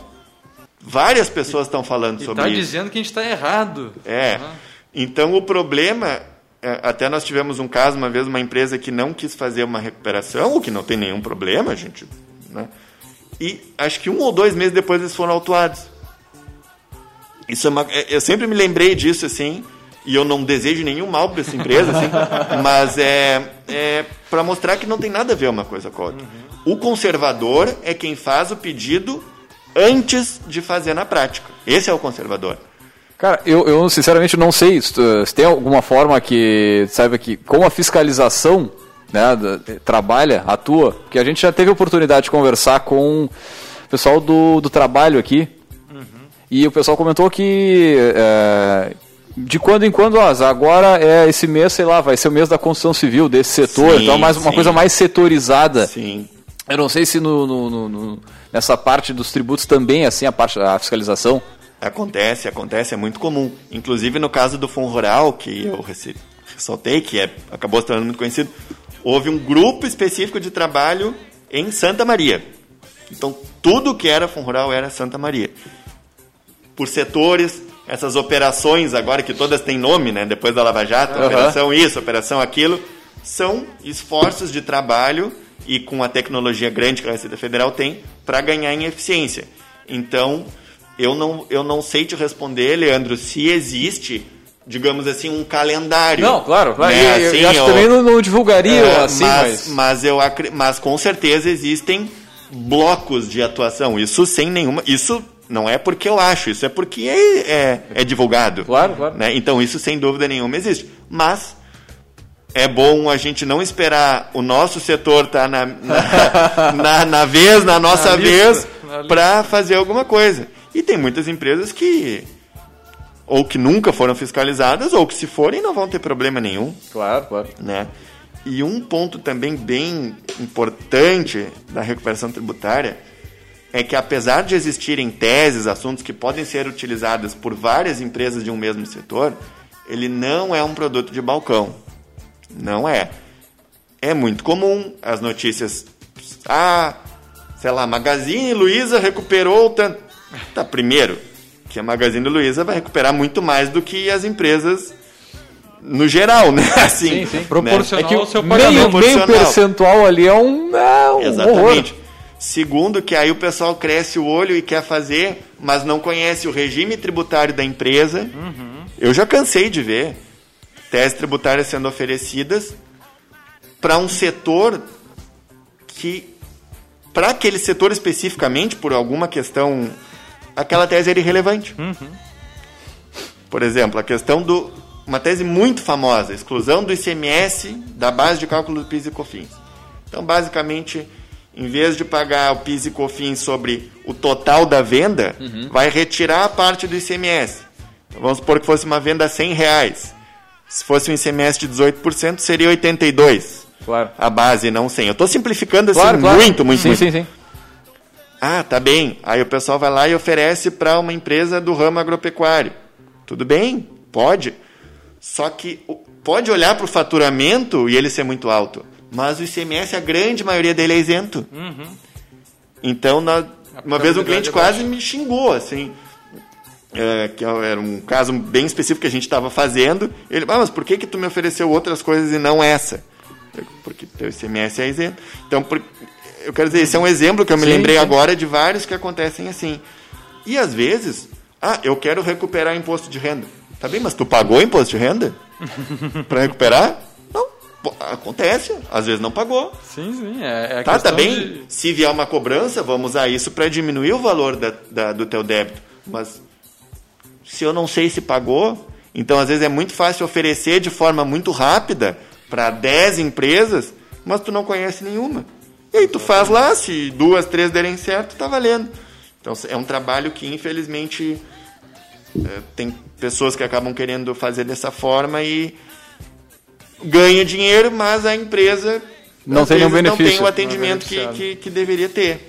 Várias pessoas estão falando e sobre tá isso. Está dizendo que a gente está errado. É. Uhum. Então o problema, é, até nós tivemos um caso uma vez, uma empresa que não quis fazer uma recuperação, o que não tem nenhum problema, gente. Né? E acho que um ou dois meses depois eles foram autuados. Isso é uma, é, eu sempre me lembrei disso assim, e eu não desejo nenhum mal para essa empresa, assim, mas é, é para mostrar que não tem nada a ver uma coisa com a outra. Uhum. O conservador é quem faz o pedido antes de fazer na prática. Esse é o conservador. Cara, eu, eu sinceramente não sei se, se tem alguma forma que saiba que com a fiscalização né, trabalha, atua, porque a gente já teve a oportunidade de conversar com o pessoal do, do trabalho aqui uhum. e o pessoal comentou que é, de quando em quando, ó, agora é esse mês, sei lá, vai ser o mês da construção civil desse setor, sim, então mais uma sim. coisa mais setorizada. Sim. Eu não sei se no, no, no, nessa parte dos tributos também assim a parte a fiscalização. Acontece, acontece, é muito comum. Inclusive no caso do Fundo Rural, que eu ressaltei, que é, acabou se tornando muito conhecido, houve um grupo específico de trabalho em Santa Maria. Então, tudo que era Fundo Rural era Santa Maria. Por setores, essas operações agora que todas têm nome, né? Depois da Lava Jato, Uhum. operação isso, operação aquilo, são esforços de trabalho e com a tecnologia grande que a Receita Federal tem para ganhar em eficiência. Então, eu não, eu não sei te responder, Leandro, se existe, digamos assim, um calendário. Não, claro, claro. Né? Eu- Assim, eu acho que também não- não divulgariam É, assim, mas, mas- mas eu mas com certeza existem blocos de atuação. Isso sem nenhuma. Isso não é porque eu acho, isso é porque é, é, é divulgado. Claro, claro. Né? Então isso sem dúvida nenhuma existe. Mas é bom a gente não esperar o nosso setor estar na, na, na, na vez, na nossa Na vez, para fazer alguma coisa. E tem muitas empresas que ou que nunca foram fiscalizadas ou que se forem não vão ter problema nenhum Claro, claro. né? E um ponto também bem importante da recuperação tributária é que apesar de existirem teses, assuntos que podem ser utilizados por várias empresas de um mesmo setor, ele não é um produto de balcão. Não é. É muito comum as notícias. Ah, sei lá, Magazine Luiza recuperou tanto. Tá, primeiro, que a Magazine Luiza vai recuperar muito mais do que as empresas no geral, né? Assim, Sim, sim. né? Proporcional É que ao seu meio, pagamento. meio proporcional. percentual ali é um, é um Exatamente. horror. Segundo, que aí o pessoal cresce o olho e quer fazer, mas não conhece o regime tributário da empresa. Eu já cansei de ver teses tributárias sendo oferecidas para um setor que, para aquele setor especificamente, por alguma questão, aquela tese era irrelevante. Por exemplo, a questão do. Uma tese muito famosa, exclusão do ICMS da base de cálculo do PIS e COFINS. Então, basicamente, em vez de pagar o PIS e COFINS sobre o total da venda, vai retirar a parte do ICMS. Então, vamos supor que fosse uma venda a 100 reais. Se fosse um ICMS de 18%, seria 82. Claro. A base, não 100. Eu estou simplificando assim Claro, claro. muito, muito, sim, muito. sim, sim. Ah, tá bem. Aí o pessoal vai lá e oferece para uma empresa do ramo agropecuário. Tudo bem, pode. Só que pode olhar para o faturamento e ele ser muito alto. Mas o ICMS, a grande maioria dele é isento. Então, na- uma vez um cliente é quase me xingou, assim. É, que era um caso bem específico que a gente estava fazendo. Ele, ah, mas por que, que tu me ofereceu outras coisas e não essa? Eu, Porque teu ICMS é isento. Então, por- eu quero dizer, esse é um exemplo que eu me Sim, lembrei sim. agora de vários que acontecem assim. E às vezes, ah, eu quero recuperar imposto de renda. Tá bem, mas tu pagou imposto de renda? para recuperar? Não. Acontece, às vezes não pagou. Sim, sim. É, é Tá, tá bem. de- Se vier uma cobrança, vamos usar isso para diminuir o valor da, da- do teu débito. Mas se eu não sei se pagou, então às vezes é muito fácil oferecer de forma muito rápida para 10 empresas, mas tu não conhece nenhuma. E aí tu faz lá, se duas, três derem certo, tá valendo. Então é um trabalho que infelizmente é, tem pessoas que acabam querendo fazer dessa forma e ganha dinheiro, mas a empresa Não tem nenhum vezes não tem benefício. o atendimento que, beneficiado. que, que deveria ter.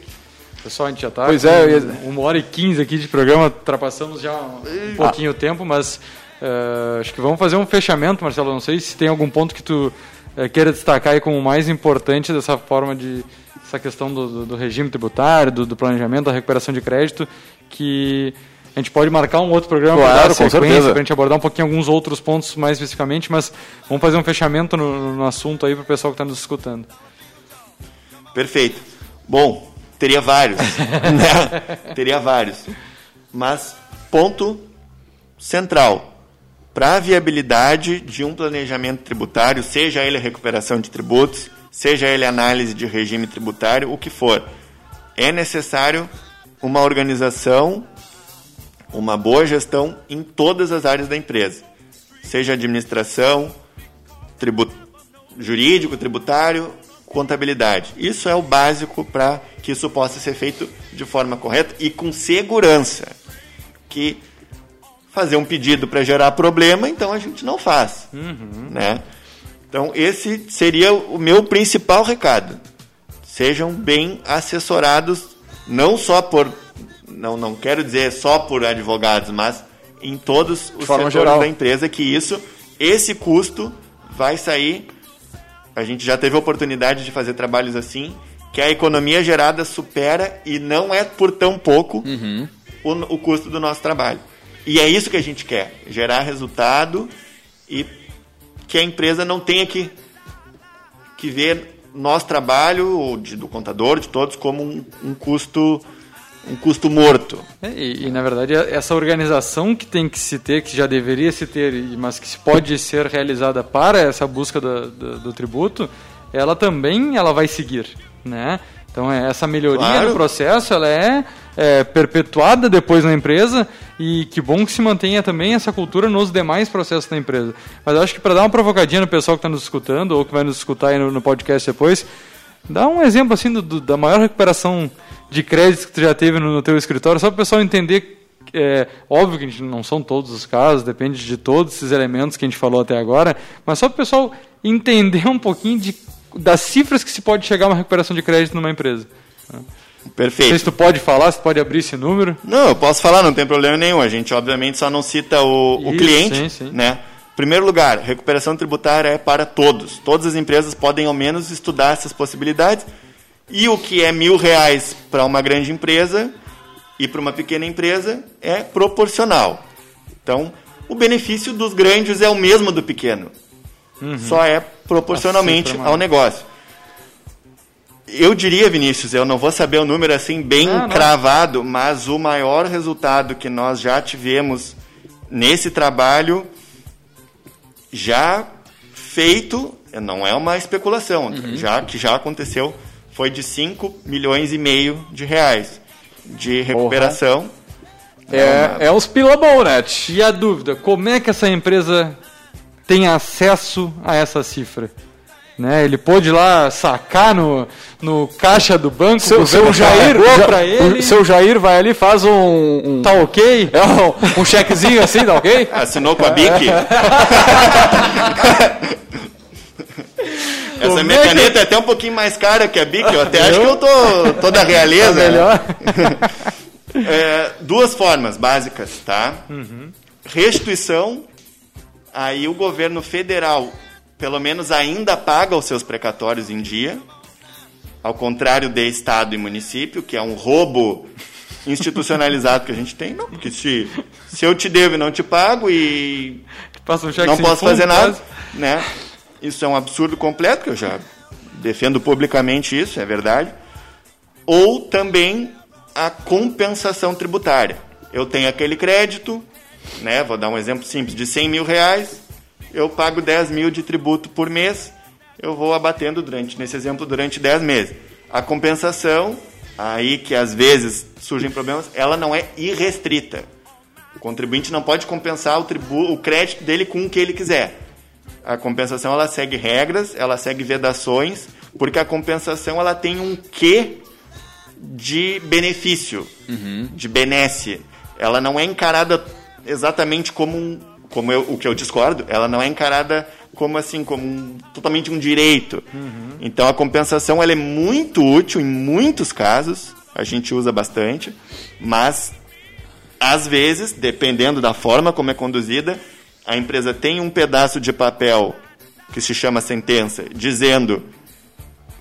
Pessoal, a gente já tá Pois com é, ia- uma hora e quinze aqui de programa, ultrapassamos já um pouquinho o tempo, mas eh, acho que vamos fazer um fechamento, Marcelo. Não sei se tem algum ponto que tu eh, queira destacar aí como o mais importante dessa forma de essa questão do, do- do regime tributário, do, do planejamento, da recuperação de crédito, que a gente pode marcar um outro programa Claro, para dar com sequência, certeza. para a gente abordar um pouquinho alguns outros pontos mais especificamente, mas vamos fazer um fechamento no, no assunto aí para o pessoal que está nos escutando. Perfeito. Bom, teria vários. né? Teria vários. Mas, ponto central. Para a viabilidade de um planejamento tributário, seja ele recuperação de tributos, seja ele análise de regime tributário, o que for, é necessário uma organização, uma boa gestão em todas as áreas da empresa. Seja administração, tribu- jurídico, tributário, contabilidade. Isso é o básico para que isso possa ser feito de forma correta e com segurança. Que fazer um pedido para gerar problema, então a gente não faz. Né? Então, esse seria o meu principal recado. Sejam bem assessorados, não só por. Não, não quero dizer só por advogados, mas em todos os setores geral. da empresa, que isso, esse custo vai sair a gente já teve a oportunidade de fazer trabalhos assim, que a economia gerada supera e não é por tão pouco Uhum. o, o custo do nosso trabalho. E é isso que a gente quer, gerar resultado e que a empresa não tenha que, que ver nosso trabalho, ou de- do contador, de todos, como um, um custo um custo morto. É, e, e, na verdade essa organização que tem que se ter, que já deveria se ter, mas que pode ser realizada para essa busca da- da- do tributo, ela também ela vai seguir, né? Então é, essa melhoria Claro. no processo ela é, é, perpetuada depois na empresa e que bom que se mantenha também essa cultura nos demais processos da empresa. Mas eu acho que para dar uma provocadinha no pessoal que está nos escutando ou que vai nos escutar aí no, no podcast depois, dá um exemplo assim do- do- da maior recuperação de créditos que tu já teve no, no teu escritório, só para o pessoal entender. É, óbvio que a gente não são todos os casos, depende de todos esses elementos que a gente falou até agora, mas só para o pessoal entender um pouquinho de, das cifras que se pode chegar a uma recuperação de crédito numa empresa. Não sei Perfeito. se tu pode falar, se pode abrir esse número. Não, eu posso falar, não tem problema nenhum. A gente, obviamente, só não cita o, o Isso, cliente, sim, sim. né? Primeiro lugar, recuperação tributária é para todos. Todas as empresas podem, ao menos, estudar essas possibilidades. E o que é mil reais para uma grande empresa e para uma pequena empresa é proporcional. Então, o benefício dos grandes é o mesmo do pequeno. Só é proporcionalmente A cifra é ao negócio. Eu diria, Vinícius, eu não vou saber o número assim bem Não, não. cravado, mas o maior resultado que nós já tivemos nesse trabalho já feito, não é uma especulação, Uhum. já que já aconteceu, foi de 5 milhões e meio de reais de recuperação. É, é uns pila bom, né? E a dúvida, como é que essa empresa tem acesso a essa cifra? Né? Ele pôde lá sacar no, no caixa do banco, Seu, o seu Jair, Ja- pra ele, o seu Jair vai ali faz um, um, tá ok? é um, um chequezinho assim, tá ok? Assinou com a BIC? Essa Como minha é que- caneta é até um pouquinho mais cara que a BIC, eu até acho que eu tô, tô da realeza. Tá melhor. É, duas formas básicas, tá? Restituição, aí o governo federal, pelo menos ainda paga os seus precatórios em dia, ao contrário de estado e município, que é um roubo institucionalizado que a gente tem, não, porque se, se eu te devo e não te pago e Passa um cheque não posso fundo, fazer nada, quase. né? Isso é um absurdo completo, que eu já defendo publicamente isso, é verdade. Ou também a compensação tributária. Eu tenho aquele crédito, né? Vou dar um exemplo simples, de 100 mil reais, eu pago 10 mil de tributo por mês, eu vou abatendo durante, nesse exemplo, durante 10 meses. A compensação, aí que às vezes surgem problemas, ela não é irrestrita. O contribuinte não pode compensar o, tribu o crédito dele com o que ele quiser. A compensação ela segue regras, ela segue vedações, porque a compensação ela tem um quê de benefício, de benesse. Ela não é encarada exatamente como um, como eu, o que eu discordo, ela não é encarada como assim, como um, totalmente um direito. Então a compensação ela é muito útil em muitos casos, a gente usa bastante, mas às vezes, dependendo da forma como é conduzida, a empresa tem um pedaço de papel que se chama sentença, dizendo: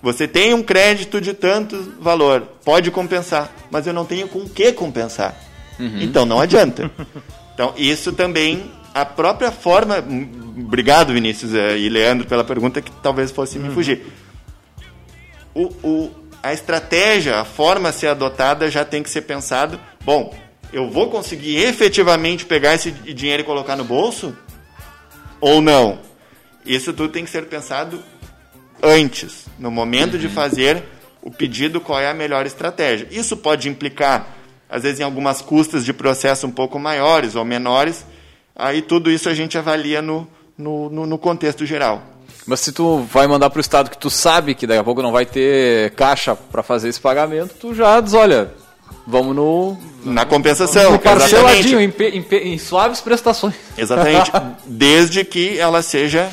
você tem um crédito de tanto valor, pode compensar, mas eu não tenho com o que compensar. Então não adianta. Então, isso também, a própria forma. Obrigado, Vinícius eh, e Leandro, pela pergunta que talvez fosse me fugir. O, o- a estratégia, a forma a ser adotada já tem que ser pensado. Bom, eu vou conseguir efetivamente pegar esse dinheiro e colocar no bolso? Ou não? Isso tudo tem que ser pensado antes, no momento de fazer o pedido, qual é a melhor estratégia. Isso pode implicar, às vezes, em algumas custas de processo um pouco maiores ou menores. Aí tudo isso a gente avalia no, no, no- no contexto geral. Mas se tu vai mandar pro estado que tu sabe que daqui a pouco não vai ter caixa para fazer esse pagamento, tu já diz, olha, vamos no, Na compensação, no parceladinho, em, em em suaves prestações. Exatamente. Desde que ela seja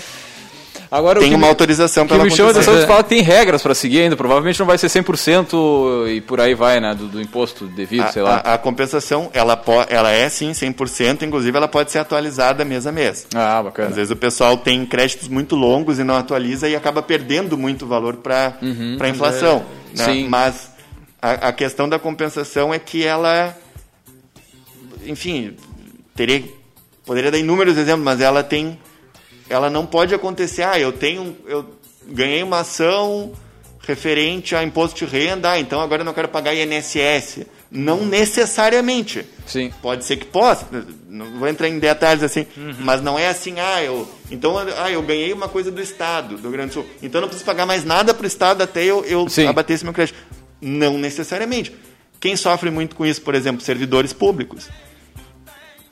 Agora, tem o que uma me- autorização O que para me chama a acontecer. atenção é que fala que tem regras para seguir ainda. Provavelmente não vai ser 100% e por aí vai, né? Do, do imposto devido, A, sei lá. a- a compensação, ela, po- ela é sim 100%, inclusive ela pode ser atualizada mês a mês. Ah, bacana. Às vezes o pessoal tem créditos muito longos e não atualiza e acaba perdendo muito valor para Uhum. a inflação. É, né? sim. Mas a, a questão da compensação é que ela, enfim, teria, poderia dar inúmeros exemplos, mas ela tem, ela não pode acontecer. Ah, eu tenho, eu ganhei uma ação referente a imposto de renda, ah, então agora eu não quero pagar INSS. Não necessariamente. Sim. Pode ser que possa, não vou entrar em detalhes assim, mas não é assim, ah, eu, então, ah, eu ganhei uma coisa do Estado, do Rio Grande do Sul, então eu não preciso pagar mais nada para o Estado até eu, eu Sim. abater esse meu crédito. Não necessariamente. Quem sofre muito com isso, por exemplo, servidores públicos.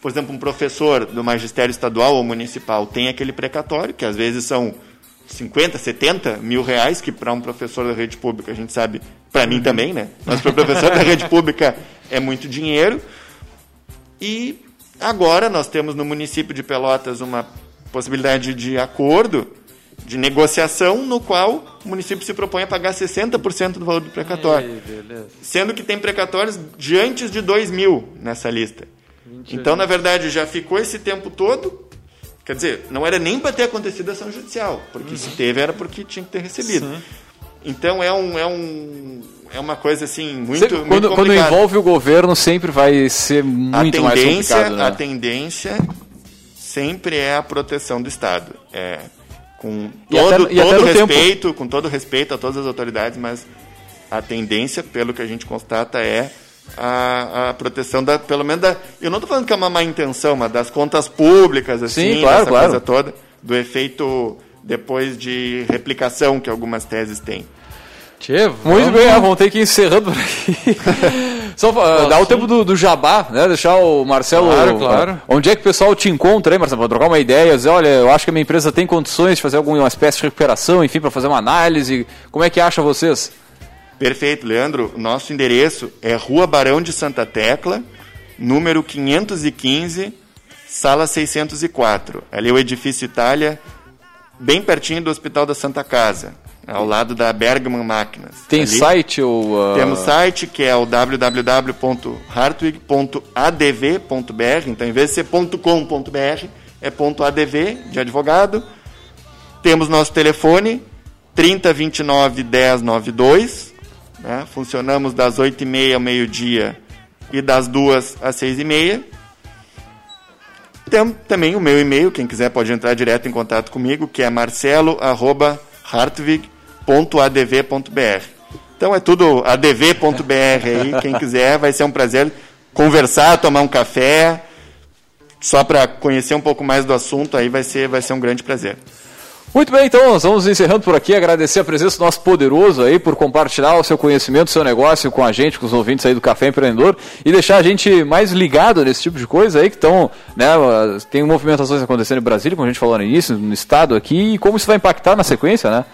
Por exemplo, um professor do magistério estadual ou municipal tem aquele precatório, que às vezes são 50, 70 mil reais, que para um professor da rede pública, a gente sabe, para mim também, né? Mas para o professor da rede pública é muito dinheiro. E agora nós temos no município de Pelotas uma possibilidade de acordo, de negociação, no qual o município se propõe a pagar 60% do valor do precatório. Ei. Sendo que tem precatórios de antes de 2 mil nessa lista. Então, na verdade, já ficou esse tempo todo. Quer dizer, não era nem para ter acontecido a ação judicial, porque se teve era porque tinha que ter recebido. Então é um, é um é uma coisa assim muito, Sempre- muito quando, quando envolve o governo, sempre vai ser muito mais complicado, né? a tendência sempre é a proteção do Estado. É, com E todo, até- todo no tempo- respeito, com todo respeito a todas as autoridades, mas a tendência, pelo que a gente constata, é a, a proteção da, pelo menos da, eu não estou falando que é uma má intenção, mas das contas públicas, assim, Sim, claro, dessa claro. coisa toda, do efeito depois de replicação que algumas teses têm. Tchê, Muito bem, ah, vamos ter que ir encerrando por aqui. Só ah, dar o tempo do, do jabá, né? Deixar o Marcelo. Claro, claro. Onde é que o pessoal te encontra aí, Marcelo? Para trocar uma ideia, dizer, olha, eu acho que a minha empresa tem condições de fazer alguma espécie de recuperação, enfim, para fazer uma análise. Como é que acha vocês? Perfeito, Leandro. Nosso endereço é Rua Barão de Santa Tecla, número 515, sala 604. Ali é o edifício Itália, bem pertinho do Hospital da Santa Casa, ao lado da Bergman Máquinas. Tem Ali site ou. ah, Temos site que é o www.hartwig.adv.br, então em vez de ser .com.br, é .adv de advogado. Temos nosso telefone 3029 1092, né? funcionamos das 8h30 ao meio-dia e das 2 às 6h30. Tem também o meu e-mail, quem quiser pode entrar direto em contato comigo, que é marcelo.hartwig.adv.br. Então é tudo adv.br aí, quem quiser, vai ser um prazer conversar, tomar um café, só para conhecer um pouco mais do assunto, aí vai ser, vai ser um grande prazer. Muito bem, então nós vamos encerrando por aqui. Agradecer a presença do nosso poderoso aí por compartilhar o seu conhecimento, o seu negócio com a gente, com os ouvintes aí do Café Empreendedor e deixar a gente mais ligado nesse tipo de coisa aí que estão, né, tem movimentações acontecendo em Brasília, como a gente falou no início, no estado aqui e como isso vai impactar na sequência, né?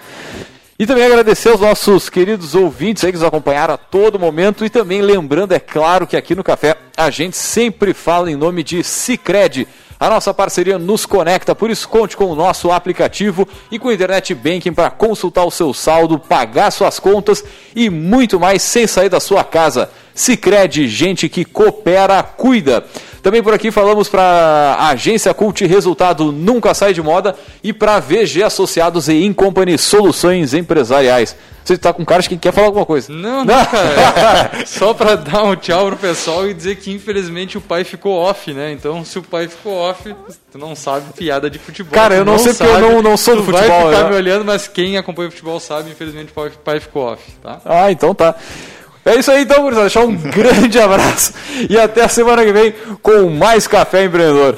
E também agradecer aos nossos queridos ouvintes aí que nos acompanharam a todo momento e também lembrando, é claro, que aqui no Café a gente sempre fala em nome de Cicred. A nossa parceria nos conecta, por isso conte com o nosso aplicativo e com o Internet Banking para consultar o seu saldo, pagar suas contas e muito mais sem sair da sua casa. Cicred, gente que coopera, cuida. Também por aqui falamos para a agência Cult Resultado Nunca Sai de Moda e para VG Associados e Incompany Soluções Empresariais. Você está com cara de que quer falar alguma coisa? Não, não, cara. Só pra dar um tchau pro pessoal e dizer que infelizmente o pai ficou off, né? Então, se o pai ficou off, tu não sabe piada de futebol. Cara, eu Tu não sei porque eu não- não sou do tu futebol, vai ficar né? me olhando, mas quem acompanha o futebol sabe, infelizmente o pai ficou off, tá? Ah, então tá. É isso aí então, gurizada. Deixar um grande abraço e até a semana que vem com mais Café Empreendedor.